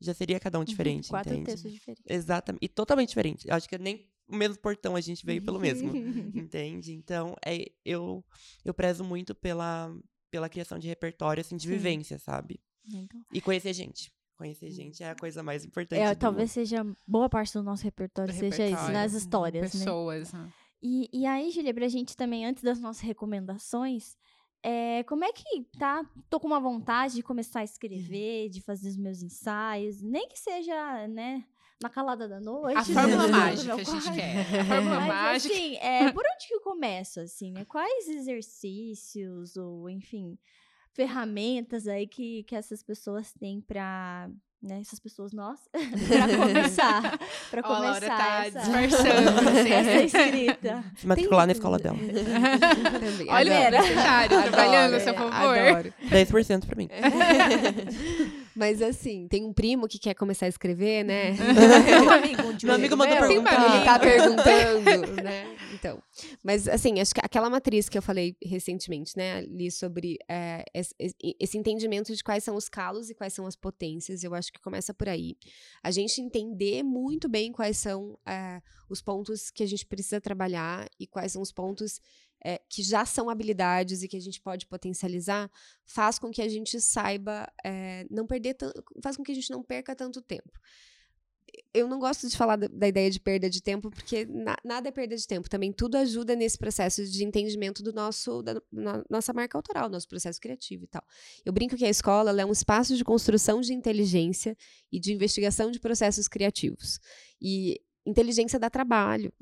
já seria cada um diferente, Quatro entende? textos diferentes. Exatamente. E totalmente diferente. Eu acho que nem o mesmo portão a gente veio pelo mesmo. entende? Então, é, eu, eu prezo muito pela, pela criação de repertório, assim, de Sim. vivência, sabe? Legal. E conhecer gente. Conhecer gente é a coisa mais importante. É, talvez mundo. seja boa parte do nosso repertório Do seja isso, repertório. nas histórias, né? Pessoas. né? E, e aí, Julia, pra gente também, antes das nossas recomendações, é, como é que tá? Tô com uma vontade de começar a escrever, de fazer os meus ensaios, nem que seja, né, na calada da noite. A fórmula no mágica a gente quer. A fórmula Mas, mágica. assim, é, por onde que eu começo, assim, né? Quais exercícios ou, enfim, ferramentas aí que, que essas pessoas têm pra... Né, essas pessoas, nós, pra começar, pra Ó, a Laura começar tá essa, disfarçando, assim. essa escrita. Se matricular na escola dela. Olha o trabalhando a seu favor. adoro. 10% pra mim. Mas assim, tem um primo que quer começar a escrever, né? Meu amigo, Meu amigo mandou meu, perguntar. Ele tá perguntando, né? Então, mas assim, acho que aquela matriz que eu falei recentemente, né, ali sobre é, esse, esse entendimento de quais são os calos e quais são as potências, eu acho que começa por aí. A gente entender muito bem quais são é, os pontos que a gente precisa trabalhar e quais são os pontos é, que já são habilidades e que a gente pode potencializar, faz com que a gente saiba é, não perder faz com que a gente não perca tanto tempo. eu não gosto de falar da, ideia de perda de tempo, porque na, nada é perda de tempo. Também tudo ajuda nesse processo de entendimento do nosso, da na, nossa marca autoral, nosso processo criativo e tal. Eu brinco que a escola é um espaço de construção de inteligência e de investigação de processos criativos. E inteligência dá trabalho.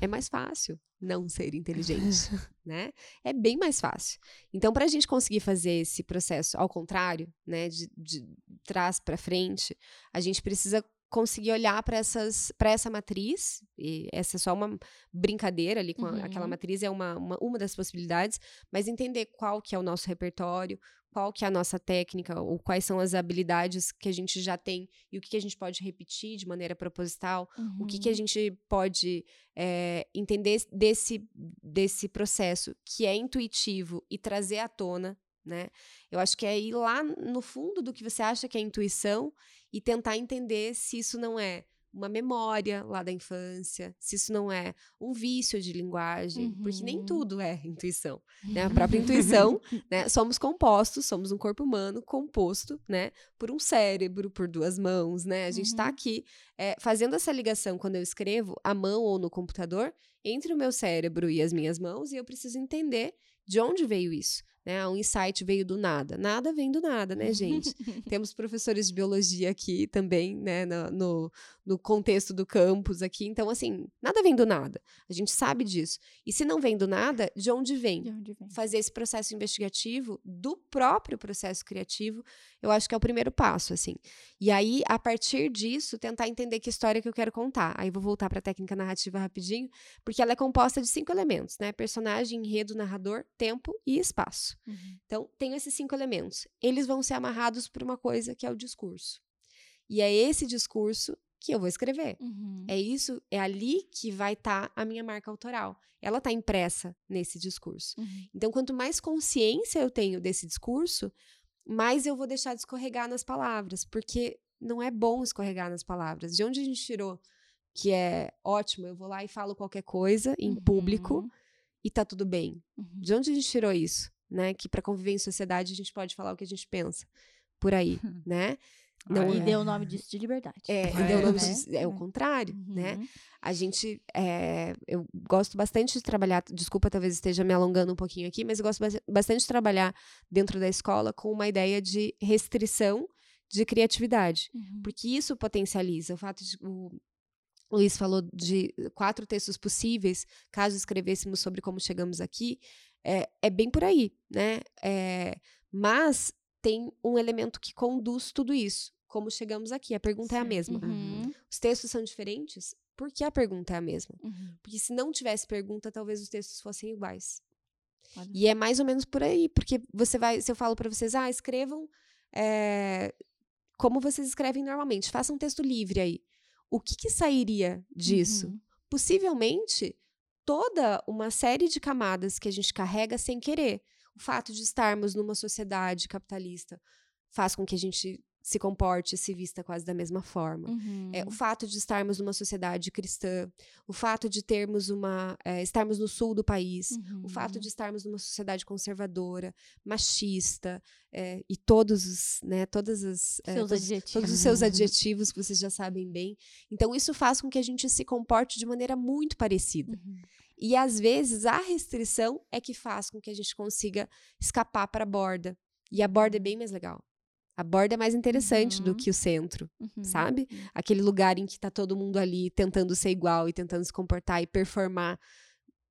É mais fácil não ser inteligente, né? É bem mais fácil. Então, para a gente conseguir fazer esse processo ao contrário, né, de, de trás para frente, a gente precisa conseguir olhar para essas para essa matriz e essa é só uma brincadeira ali com uhum. aquela matriz é uma, uma, uma das possibilidades mas entender qual que é o nosso repertório qual que é a nossa técnica ou quais são as habilidades que a gente já tem e o que, que a gente pode repetir de maneira proposital uhum. o que, que a uhum. gente pode é, entender desse desse processo que é intuitivo e trazer à tona né? Eu acho que é ir lá no fundo do que você acha que é intuição e tentar entender se isso não é uma memória lá da infância, se isso não é um vício de linguagem, uhum. porque nem uhum. tudo é intuição, né? A própria intuição, né? Somos compostos, somos um corpo humano composto, né? Por um cérebro, por duas mãos, né? A gente está uhum. aqui é, fazendo essa ligação quando eu escrevo à mão ou no computador entre o meu cérebro e as minhas mãos e eu preciso entender de onde veio isso? Né? Um insight veio do nada. Nada vem do nada, né, gente? Temos professores de biologia aqui também, né, no, no, no, contexto do campus aqui. Então, assim, nada vem do nada. A gente sabe disso. E se não vem do nada, de onde vem? De onde vem? Fazer esse processo investigativo do próprio processo criativo, eu acho que é o primeiro passo, assim. E aí, a partir disso, tentar entender que história que eu quero contar. Aí vou voltar para a técnica narrativa rapidinho, porque ela é composta de cinco elementos, né? Personagem, enredo, narrador, tempo e espaço. Uhum. Então, tem esses cinco elementos. Eles vão ser amarrados por uma coisa que é o discurso. E é esse discurso que eu vou escrever. Uhum. É isso, é ali que vai estar tá a minha marca autoral. Ela está impressa nesse discurso. Uhum. Então, quanto mais consciência eu tenho desse discurso, mais eu vou deixar de escorregar nas palavras, porque não é bom escorregar nas palavras. De onde a gente tirou que é ótimo, eu vou lá e falo qualquer coisa em uhum. público e tá tudo bem. Uhum. De onde a gente tirou isso? Né? Que para conviver em sociedade a gente pode falar o que a gente pensa. Por aí, né? Não, e é. deu o nome disso de liberdade. É, é, deu o nome né? disso, é o contrário, né? uhum. né? A gente, é, eu gosto bastante de trabalhar, desculpa, talvez esteja me alongando um pouquinho aqui, mas eu gosto bastante de trabalhar dentro da escola com uma ideia de restrição de criatividade, uhum. porque isso potencializa o fato de o, Luiz falou de quatro textos possíveis, caso escrevêssemos sobre como chegamos aqui, é, é bem por aí, né? É, mas tem um elemento que conduz tudo isso. Como chegamos aqui? A pergunta Sim. é a mesma. Uhum. Os textos são diferentes? Por que a pergunta é a mesma? Uhum. Porque se não tivesse pergunta, talvez os textos fossem iguais. Olha. E é mais ou menos por aí, porque você vai, se eu falo para vocês, ah, escrevam é, como vocês escrevem normalmente, façam um texto livre aí o que, que sairia disso? Uhum. Possivelmente toda uma série de camadas que a gente carrega sem querer. O fato de estarmos numa sociedade capitalista faz com que a gente se comporte, se vista quase da mesma forma. Uhum. É, o fato de estarmos numa sociedade cristã, o fato de termos uma, é, estarmos no sul do país, uhum. o fato de estarmos numa sociedade conservadora, machista é, e todos os, né, todas as é, seus todos, todos, os seus adjetivos que vocês já sabem bem. Então isso faz com que a gente se comporte de maneira muito parecida. Uhum. E às vezes a restrição é que faz com que a gente consiga escapar para a borda. E a borda é bem mais legal. A borda é mais interessante uhum. do que o centro, uhum. sabe? Uhum. Aquele lugar em que tá todo mundo ali tentando ser igual e tentando se comportar e performar,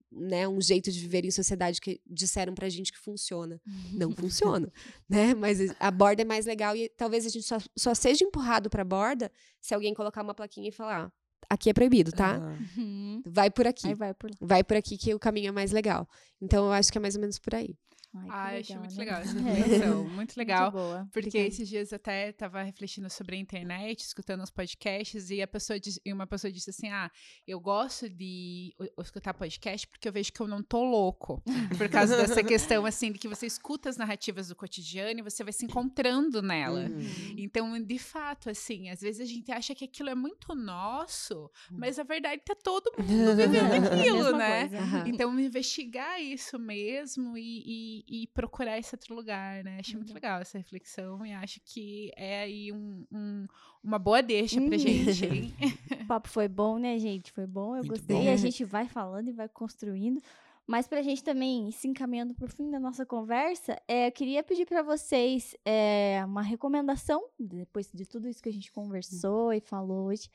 né, um jeito de viver em sociedade que disseram pra gente que funciona. Não funciona, né? Mas a borda é mais legal e talvez a gente só, só seja empurrado pra borda se alguém colocar uma plaquinha e falar: aqui é proibido, tá? Uhum. Vai por aqui. vai por lá. Vai por aqui que o caminho é mais legal. Então eu acho que é mais ou menos por aí. Ai, ah, legal, acho muito né? legal essa reflexão. Muito legal. Muito boa. Porque Obrigada. esses dias até estava refletindo sobre a internet, escutando os podcasts, e a pessoa disse, e uma pessoa disse assim: Ah, eu gosto de escutar podcast porque eu vejo que eu não tô louco. Por causa dessa questão, assim, de que você escuta as narrativas do cotidiano e você vai se encontrando nela. Uhum. Então, de fato, assim, às vezes a gente acha que aquilo é muito nosso, mas a verdade tá todo mundo vivendo aquilo, né? Coisa. Então, investigar isso mesmo e, e e, e, procurar esse outro lugar, né? Achei muito uhum. legal essa reflexão e acho que é aí um, um, uma boa deixa pra gente, hein? o papo foi bom, né, gente? Foi bom, eu muito gostei. Bom. A gente vai falando e vai construindo. Mas para a gente também se encaminhando para o fim da nossa conversa, é, eu queria pedir para vocês é, uma recomendação, depois de tudo isso que a gente conversou e falou hoje.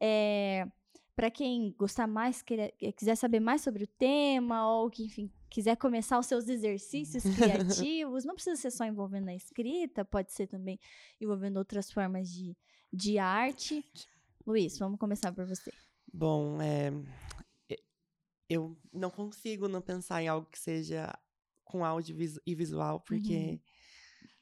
É, para quem gostar mais, queira, quiser saber mais sobre o tema, ou que, enfim, quiser começar os seus exercícios criativos, não precisa ser só envolvendo a escrita, pode ser também envolvendo outras formas de, de arte. Luiz, vamos começar por você. Bom, é, eu não consigo não pensar em algo que seja com áudio e visual, porque uhum.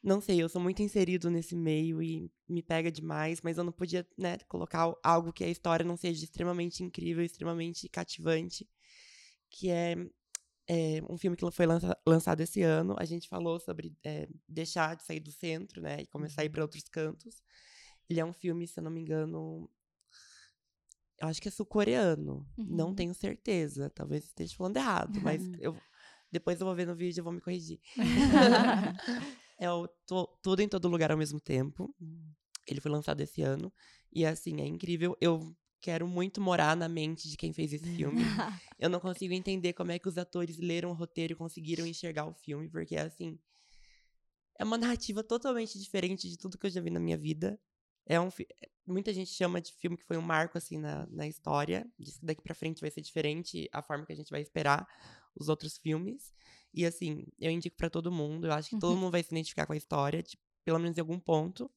não sei, eu sou muito inserido nesse meio e me pega demais, mas eu não podia, né, colocar algo que a história não seja extremamente incrível, extremamente cativante, que é, é um filme que foi lança, lançado esse ano. A gente falou sobre é, deixar de sair do centro, né, e começar a ir uhum. para outros cantos. Ele é um filme, se eu não me engano, eu acho que é sul-coreano. Uhum. Não tenho certeza. Talvez esteja falando errado, mas eu, depois eu vou ver no vídeo e vou me corrigir. é o Tudo em Todo Lugar ao mesmo tempo. Ele foi lançado esse ano. E assim, é incrível. Eu quero muito morar na mente de quem fez esse filme. eu não consigo entender como é que os atores leram o roteiro e conseguiram enxergar o filme, porque assim. É uma narrativa totalmente diferente de tudo que eu já vi na minha vida. É um muita gente chama de filme que foi um marco assim na, na história. Diz que daqui para frente vai ser diferente a forma que a gente vai esperar os outros filmes. E assim, eu indico para todo mundo. Eu acho que todo uhum. mundo vai se identificar com a história, de, pelo menos em algum ponto.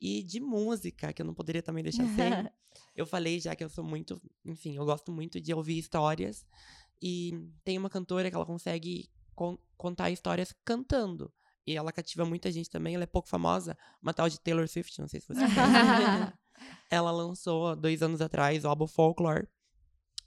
E de música, que eu não poderia também deixar sem. eu falei já que eu sou muito, enfim, eu gosto muito de ouvir histórias. E tem uma cantora que ela consegue con contar histórias cantando e ela cativa muita gente também. Ela é pouco famosa, uma tal de Taylor Swift, não sei se você Ela lançou dois anos atrás o álbum Folklore.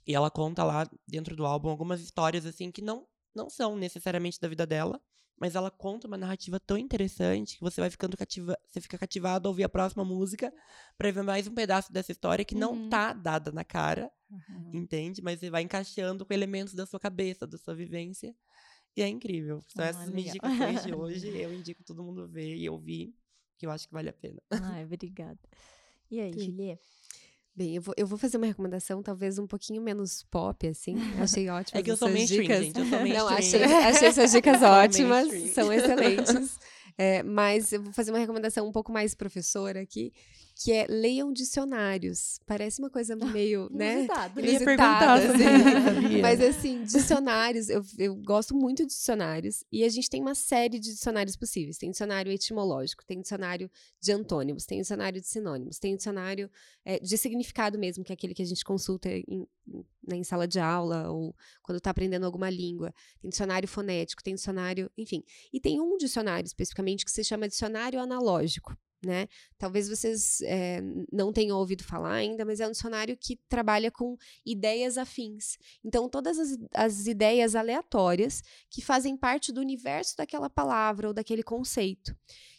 E ela conta lá dentro do álbum algumas histórias assim que não, não são necessariamente da vida dela, mas ela conta uma narrativa tão interessante que você vai ficando cativa, você fica cativado a ouvir a próxima música para ver mais um pedaço dessa história que uhum. não tá dada na cara, uhum. entende? Mas você vai encaixando com elementos da sua cabeça, da sua vivência. E é incrível. São ah, essas legal. indicações de hoje. Eu indico todo mundo ver e ouvir, que eu acho que vale a pena. Ai, obrigada. E aí, Juliette? Bem, eu vou, eu vou fazer uma recomendação talvez um pouquinho menos pop, assim. Achei ótimo. É que eu sou mainstream, dicas. gente. Eu sou. Não, achei, achei essas dicas ótimas. São excelentes. É, mas eu vou fazer uma recomendação um pouco mais professora aqui, que é leiam dicionários. Parece uma coisa meio, né? Inusitado. Inusitada, assim. Mas assim, dicionários, eu, eu gosto muito de dicionários e a gente tem uma série de dicionários possíveis. Tem dicionário etimológico, tem dicionário de antônimos, tem dicionário de sinônimos, tem dicionário é, de significado mesmo, que é aquele que a gente consulta em, né, em sala de aula ou quando está aprendendo alguma língua. Tem dicionário fonético, tem dicionário, enfim. E tem um dicionário especificamente que se chama dicionário analógico né? Talvez vocês é, não tenham ouvido falar ainda, mas é um dicionário que trabalha com ideias afins. Então, todas as, as ideias aleatórias que fazem parte do universo daquela palavra ou daquele conceito.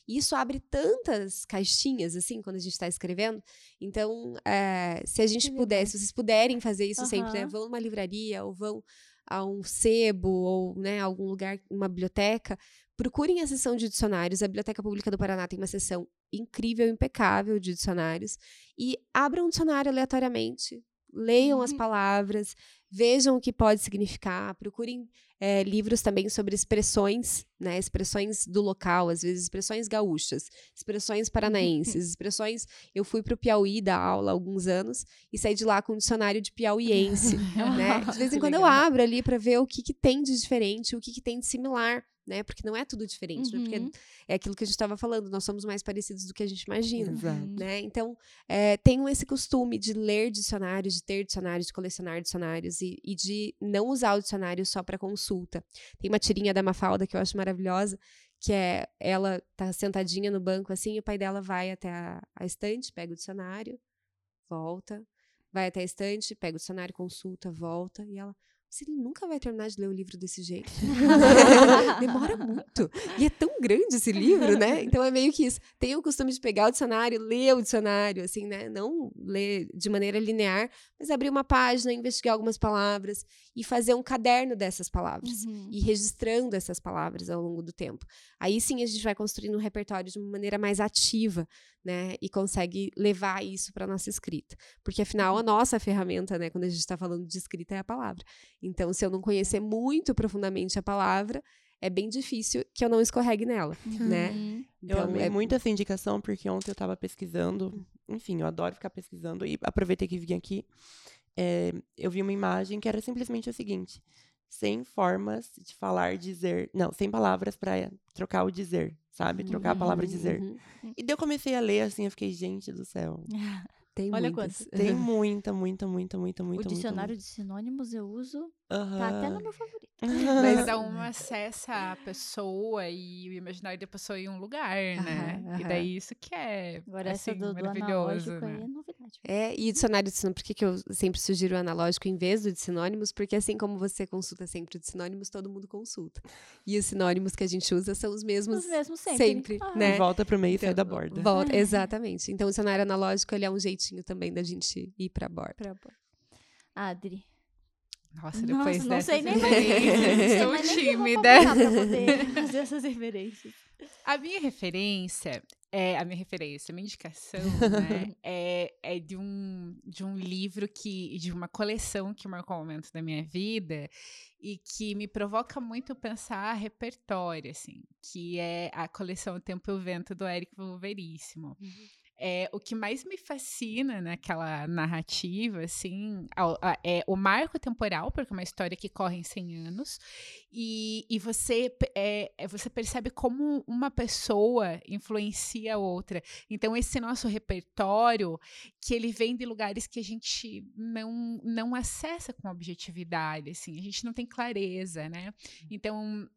E isso abre tantas caixinhas, assim, quando a gente está escrevendo. Então, é, se a gente puder, se vocês puderem fazer isso uhum. sempre, né? Vão numa livraria ou vão a um sebo ou né, algum lugar, uma biblioteca, procurem a seção de dicionários. A Biblioteca Pública do Paraná tem uma seção incrível, impecável de dicionários. E abram um dicionário aleatoriamente, leiam uhum. as palavras, vejam o que pode significar, procurem é, livros também sobre expressões, né, expressões do local, às vezes expressões gaúchas, expressões paranaenses, expressões. Eu fui para o Piauí dar aula há alguns anos e saí de lá com um dicionário de piauiense, né? De vez em quando eu abro ali para ver o que, que tem de diferente, o que, que tem de similar né? Porque não é tudo diferente, uhum. né? Porque é aquilo que a gente estava falando, nós somos mais parecidos do que a gente imagina, Exato. né? Então, é, tenham esse costume de ler dicionários, de ter dicionários, de colecionar dicionários e, e de não usar o dicionário só para consulta. Tem uma tirinha da Mafalda que eu acho maravilhosa, que é ela tá sentadinha no banco assim, e o pai dela vai até a, a estante, pega o dicionário, volta, vai até a estante, pega o dicionário, consulta, volta, e ela, se ele nunca vai terminar de ler o livro desse jeito. Demora muito. E é tão grande esse livro, né? Então é meio que isso. Tenho o costume de pegar o dicionário, ler o dicionário, assim, né? Não ler de maneira linear, mas abrir uma página, investigar algumas palavras e fazer um caderno dessas palavras. Uhum. E registrando essas palavras ao longo do tempo. Aí sim a gente vai construindo um repertório de uma maneira mais ativa, né? E consegue levar isso para nossa escrita. Porque afinal a uhum. nossa ferramenta, né, quando a gente está falando de escrita é a palavra. Então, se eu não conhecer muito profundamente a palavra, é bem difícil que eu não escorregue nela, uhum. né? Então, eu amei é... muito essa indicação, porque ontem eu estava pesquisando, enfim, eu adoro ficar pesquisando, e aproveitei que vim aqui, é, eu vi uma imagem que era simplesmente o seguinte, sem formas de falar, dizer, não, sem palavras para trocar o dizer, sabe? Trocar a palavra dizer. Uhum. E daí eu comecei a ler, assim, eu fiquei, gente do céu... Tem Olha quantas. Tem muita, muita, muita, muita, muita. O dicionário muita. de sinônimos eu uso. Uhum. Tá até no meu favorito. Mas dá uma acessa a pessoa e o imaginário da pessoa em um lugar, né? Uhum, E daí isso que é Agora assim, essa do, maravilhoso. Do né? é novidade. É, e dicionário de sinônimos, por que, que eu sempre sugiro o analógico em vez do de sinônimos? Porque assim como você consulta sempre o de sinônimos, todo mundo consulta. E os sinônimos que a gente usa são os mesmos. Os mesmos sempre. Sempre, ah. né? Volta pro meio e então, sai da borda. Volta, exatamente. Então o dicionário analógico ele é um jeitinho também da gente ir pra borda. Pra borda. Adri. Nossa, depois Nossa, não sei nem mais. Estou tímida. Pra poder fazer essas referências. A minha referência é a minha referência, a minha indicação, né, é, é de um de um livro que de uma coleção que marcou um momento da minha vida e que me provoca muito pensar repertório, assim, que é a coleção O Tempo e o Vento do Érico Veríssimo. Uhum. É, o que mais me fascina naquela narrativa, assim, é o marco temporal, porque é uma história que corre em 100 anos, e, e você, é, é, você percebe como uma pessoa influencia a outra. Então, esse nosso repertório, que ele vem de lugares que a gente não, não acessa com objetividade, assim, a gente não tem clareza, né? Então,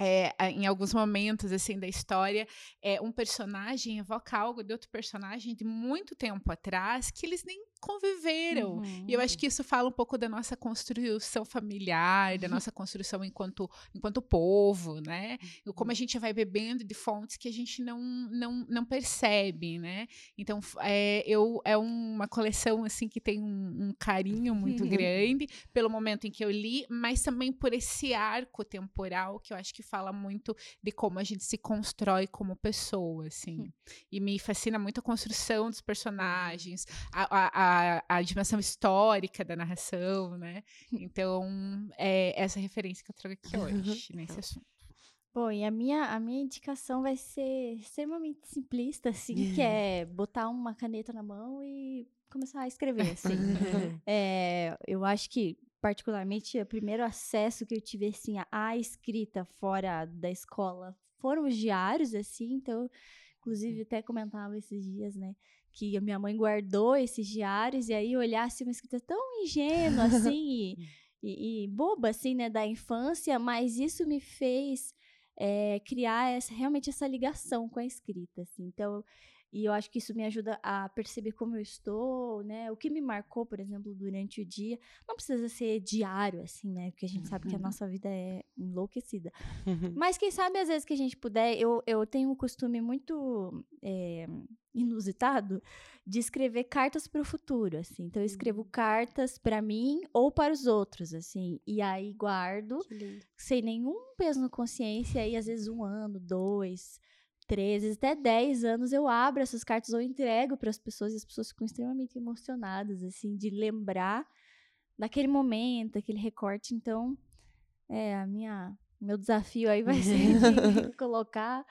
é, em alguns momentos assim da história, é, um personagem evoca algo de outro personagem de muito tempo atrás que eles nem conviveram. Uhum. E eu acho que isso fala um pouco da nossa construção familiar, da nossa construção enquanto, enquanto povo, né? Como a gente vai bebendo de fontes que a gente não, não, não percebe, né? Então, é, eu, é uma coleção, assim, que tem um, um carinho muito grande pelo momento em que eu li, mas também por esse arco temporal que eu acho que fala muito de como a gente se constrói como pessoa, assim. Hum. E me fascina muito a construção dos personagens, a, a a, a dimensão histórica da narração, né? Então, é essa referência que eu trago aqui hoje, nesse assunto. Bom, e a minha, a minha indicação vai ser extremamente simplista, assim, que é botar uma caneta na mão e começar a escrever, assim. é, eu acho que, particularmente, o primeiro acesso que eu tive, assim, à escrita fora da escola foram os diários, assim, então, inclusive, até comentava esses dias, né, que a minha mãe guardou esses diários e aí olhasse uma escrita tão ingênua assim e, e, e, boba assim, né, da infância, mas isso me fez é, criar essa, realmente essa ligação com a escrita, assim. Então, e eu acho que isso me ajuda a perceber como eu estou, né? O que me marcou, por exemplo, durante o dia. Não precisa ser diário, assim, né? Porque a gente sabe que a uhum. nossa vida é enlouquecida. Uhum. Mas quem sabe, às vezes que a gente puder, eu, eu tenho um costume muito é, inusitado de escrever cartas para o futuro, assim. Então, eu escrevo uhum. cartas para mim ou para os outros, assim. E aí guardo, sem nenhum peso na consciência, e às vezes um ano, dois 13, até 10 anos, eu abro essas cartas ou entrego para as pessoas e as pessoas ficam extremamente emocionadas, assim, de lembrar daquele momento, aquele recorte. Então, é, a minha, meu desafio aí vai ser de colocar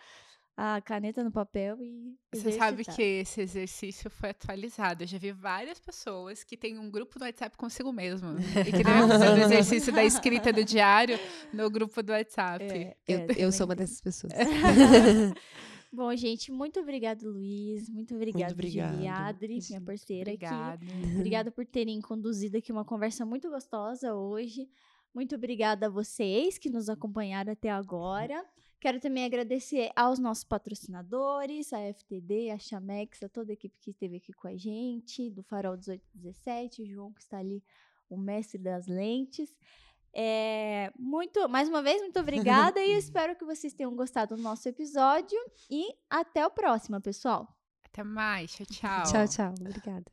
a caneta no papel e. Você sabe que esse exercício foi atualizado. Eu já vi várias pessoas que têm um grupo do WhatsApp consigo mesmo e que devem fazer o exercício da escrita do diário no grupo do WhatsApp. É, eu, é, eu sou uma dessas pessoas. Bom, gente, muito obrigado, Luiz. Muito obrigado, Julie Adri, minha parceira Obrigada. aqui. Obrigada por terem conduzido aqui uma conversa muito gostosa hoje. Muito obrigada a vocês que nos acompanharam até agora. Quero também agradecer aos nossos patrocinadores, a FTD, a Chamex, a toda a equipe que esteve aqui com a gente, do Farol 1817, o João que está ali, o mestre das lentes. É, muito, mais uma vez, muito obrigada e espero que vocês tenham gostado do nosso episódio e até o próximo, pessoal. Até mais, tchau, tchau. Tchau, tchau. Obrigada.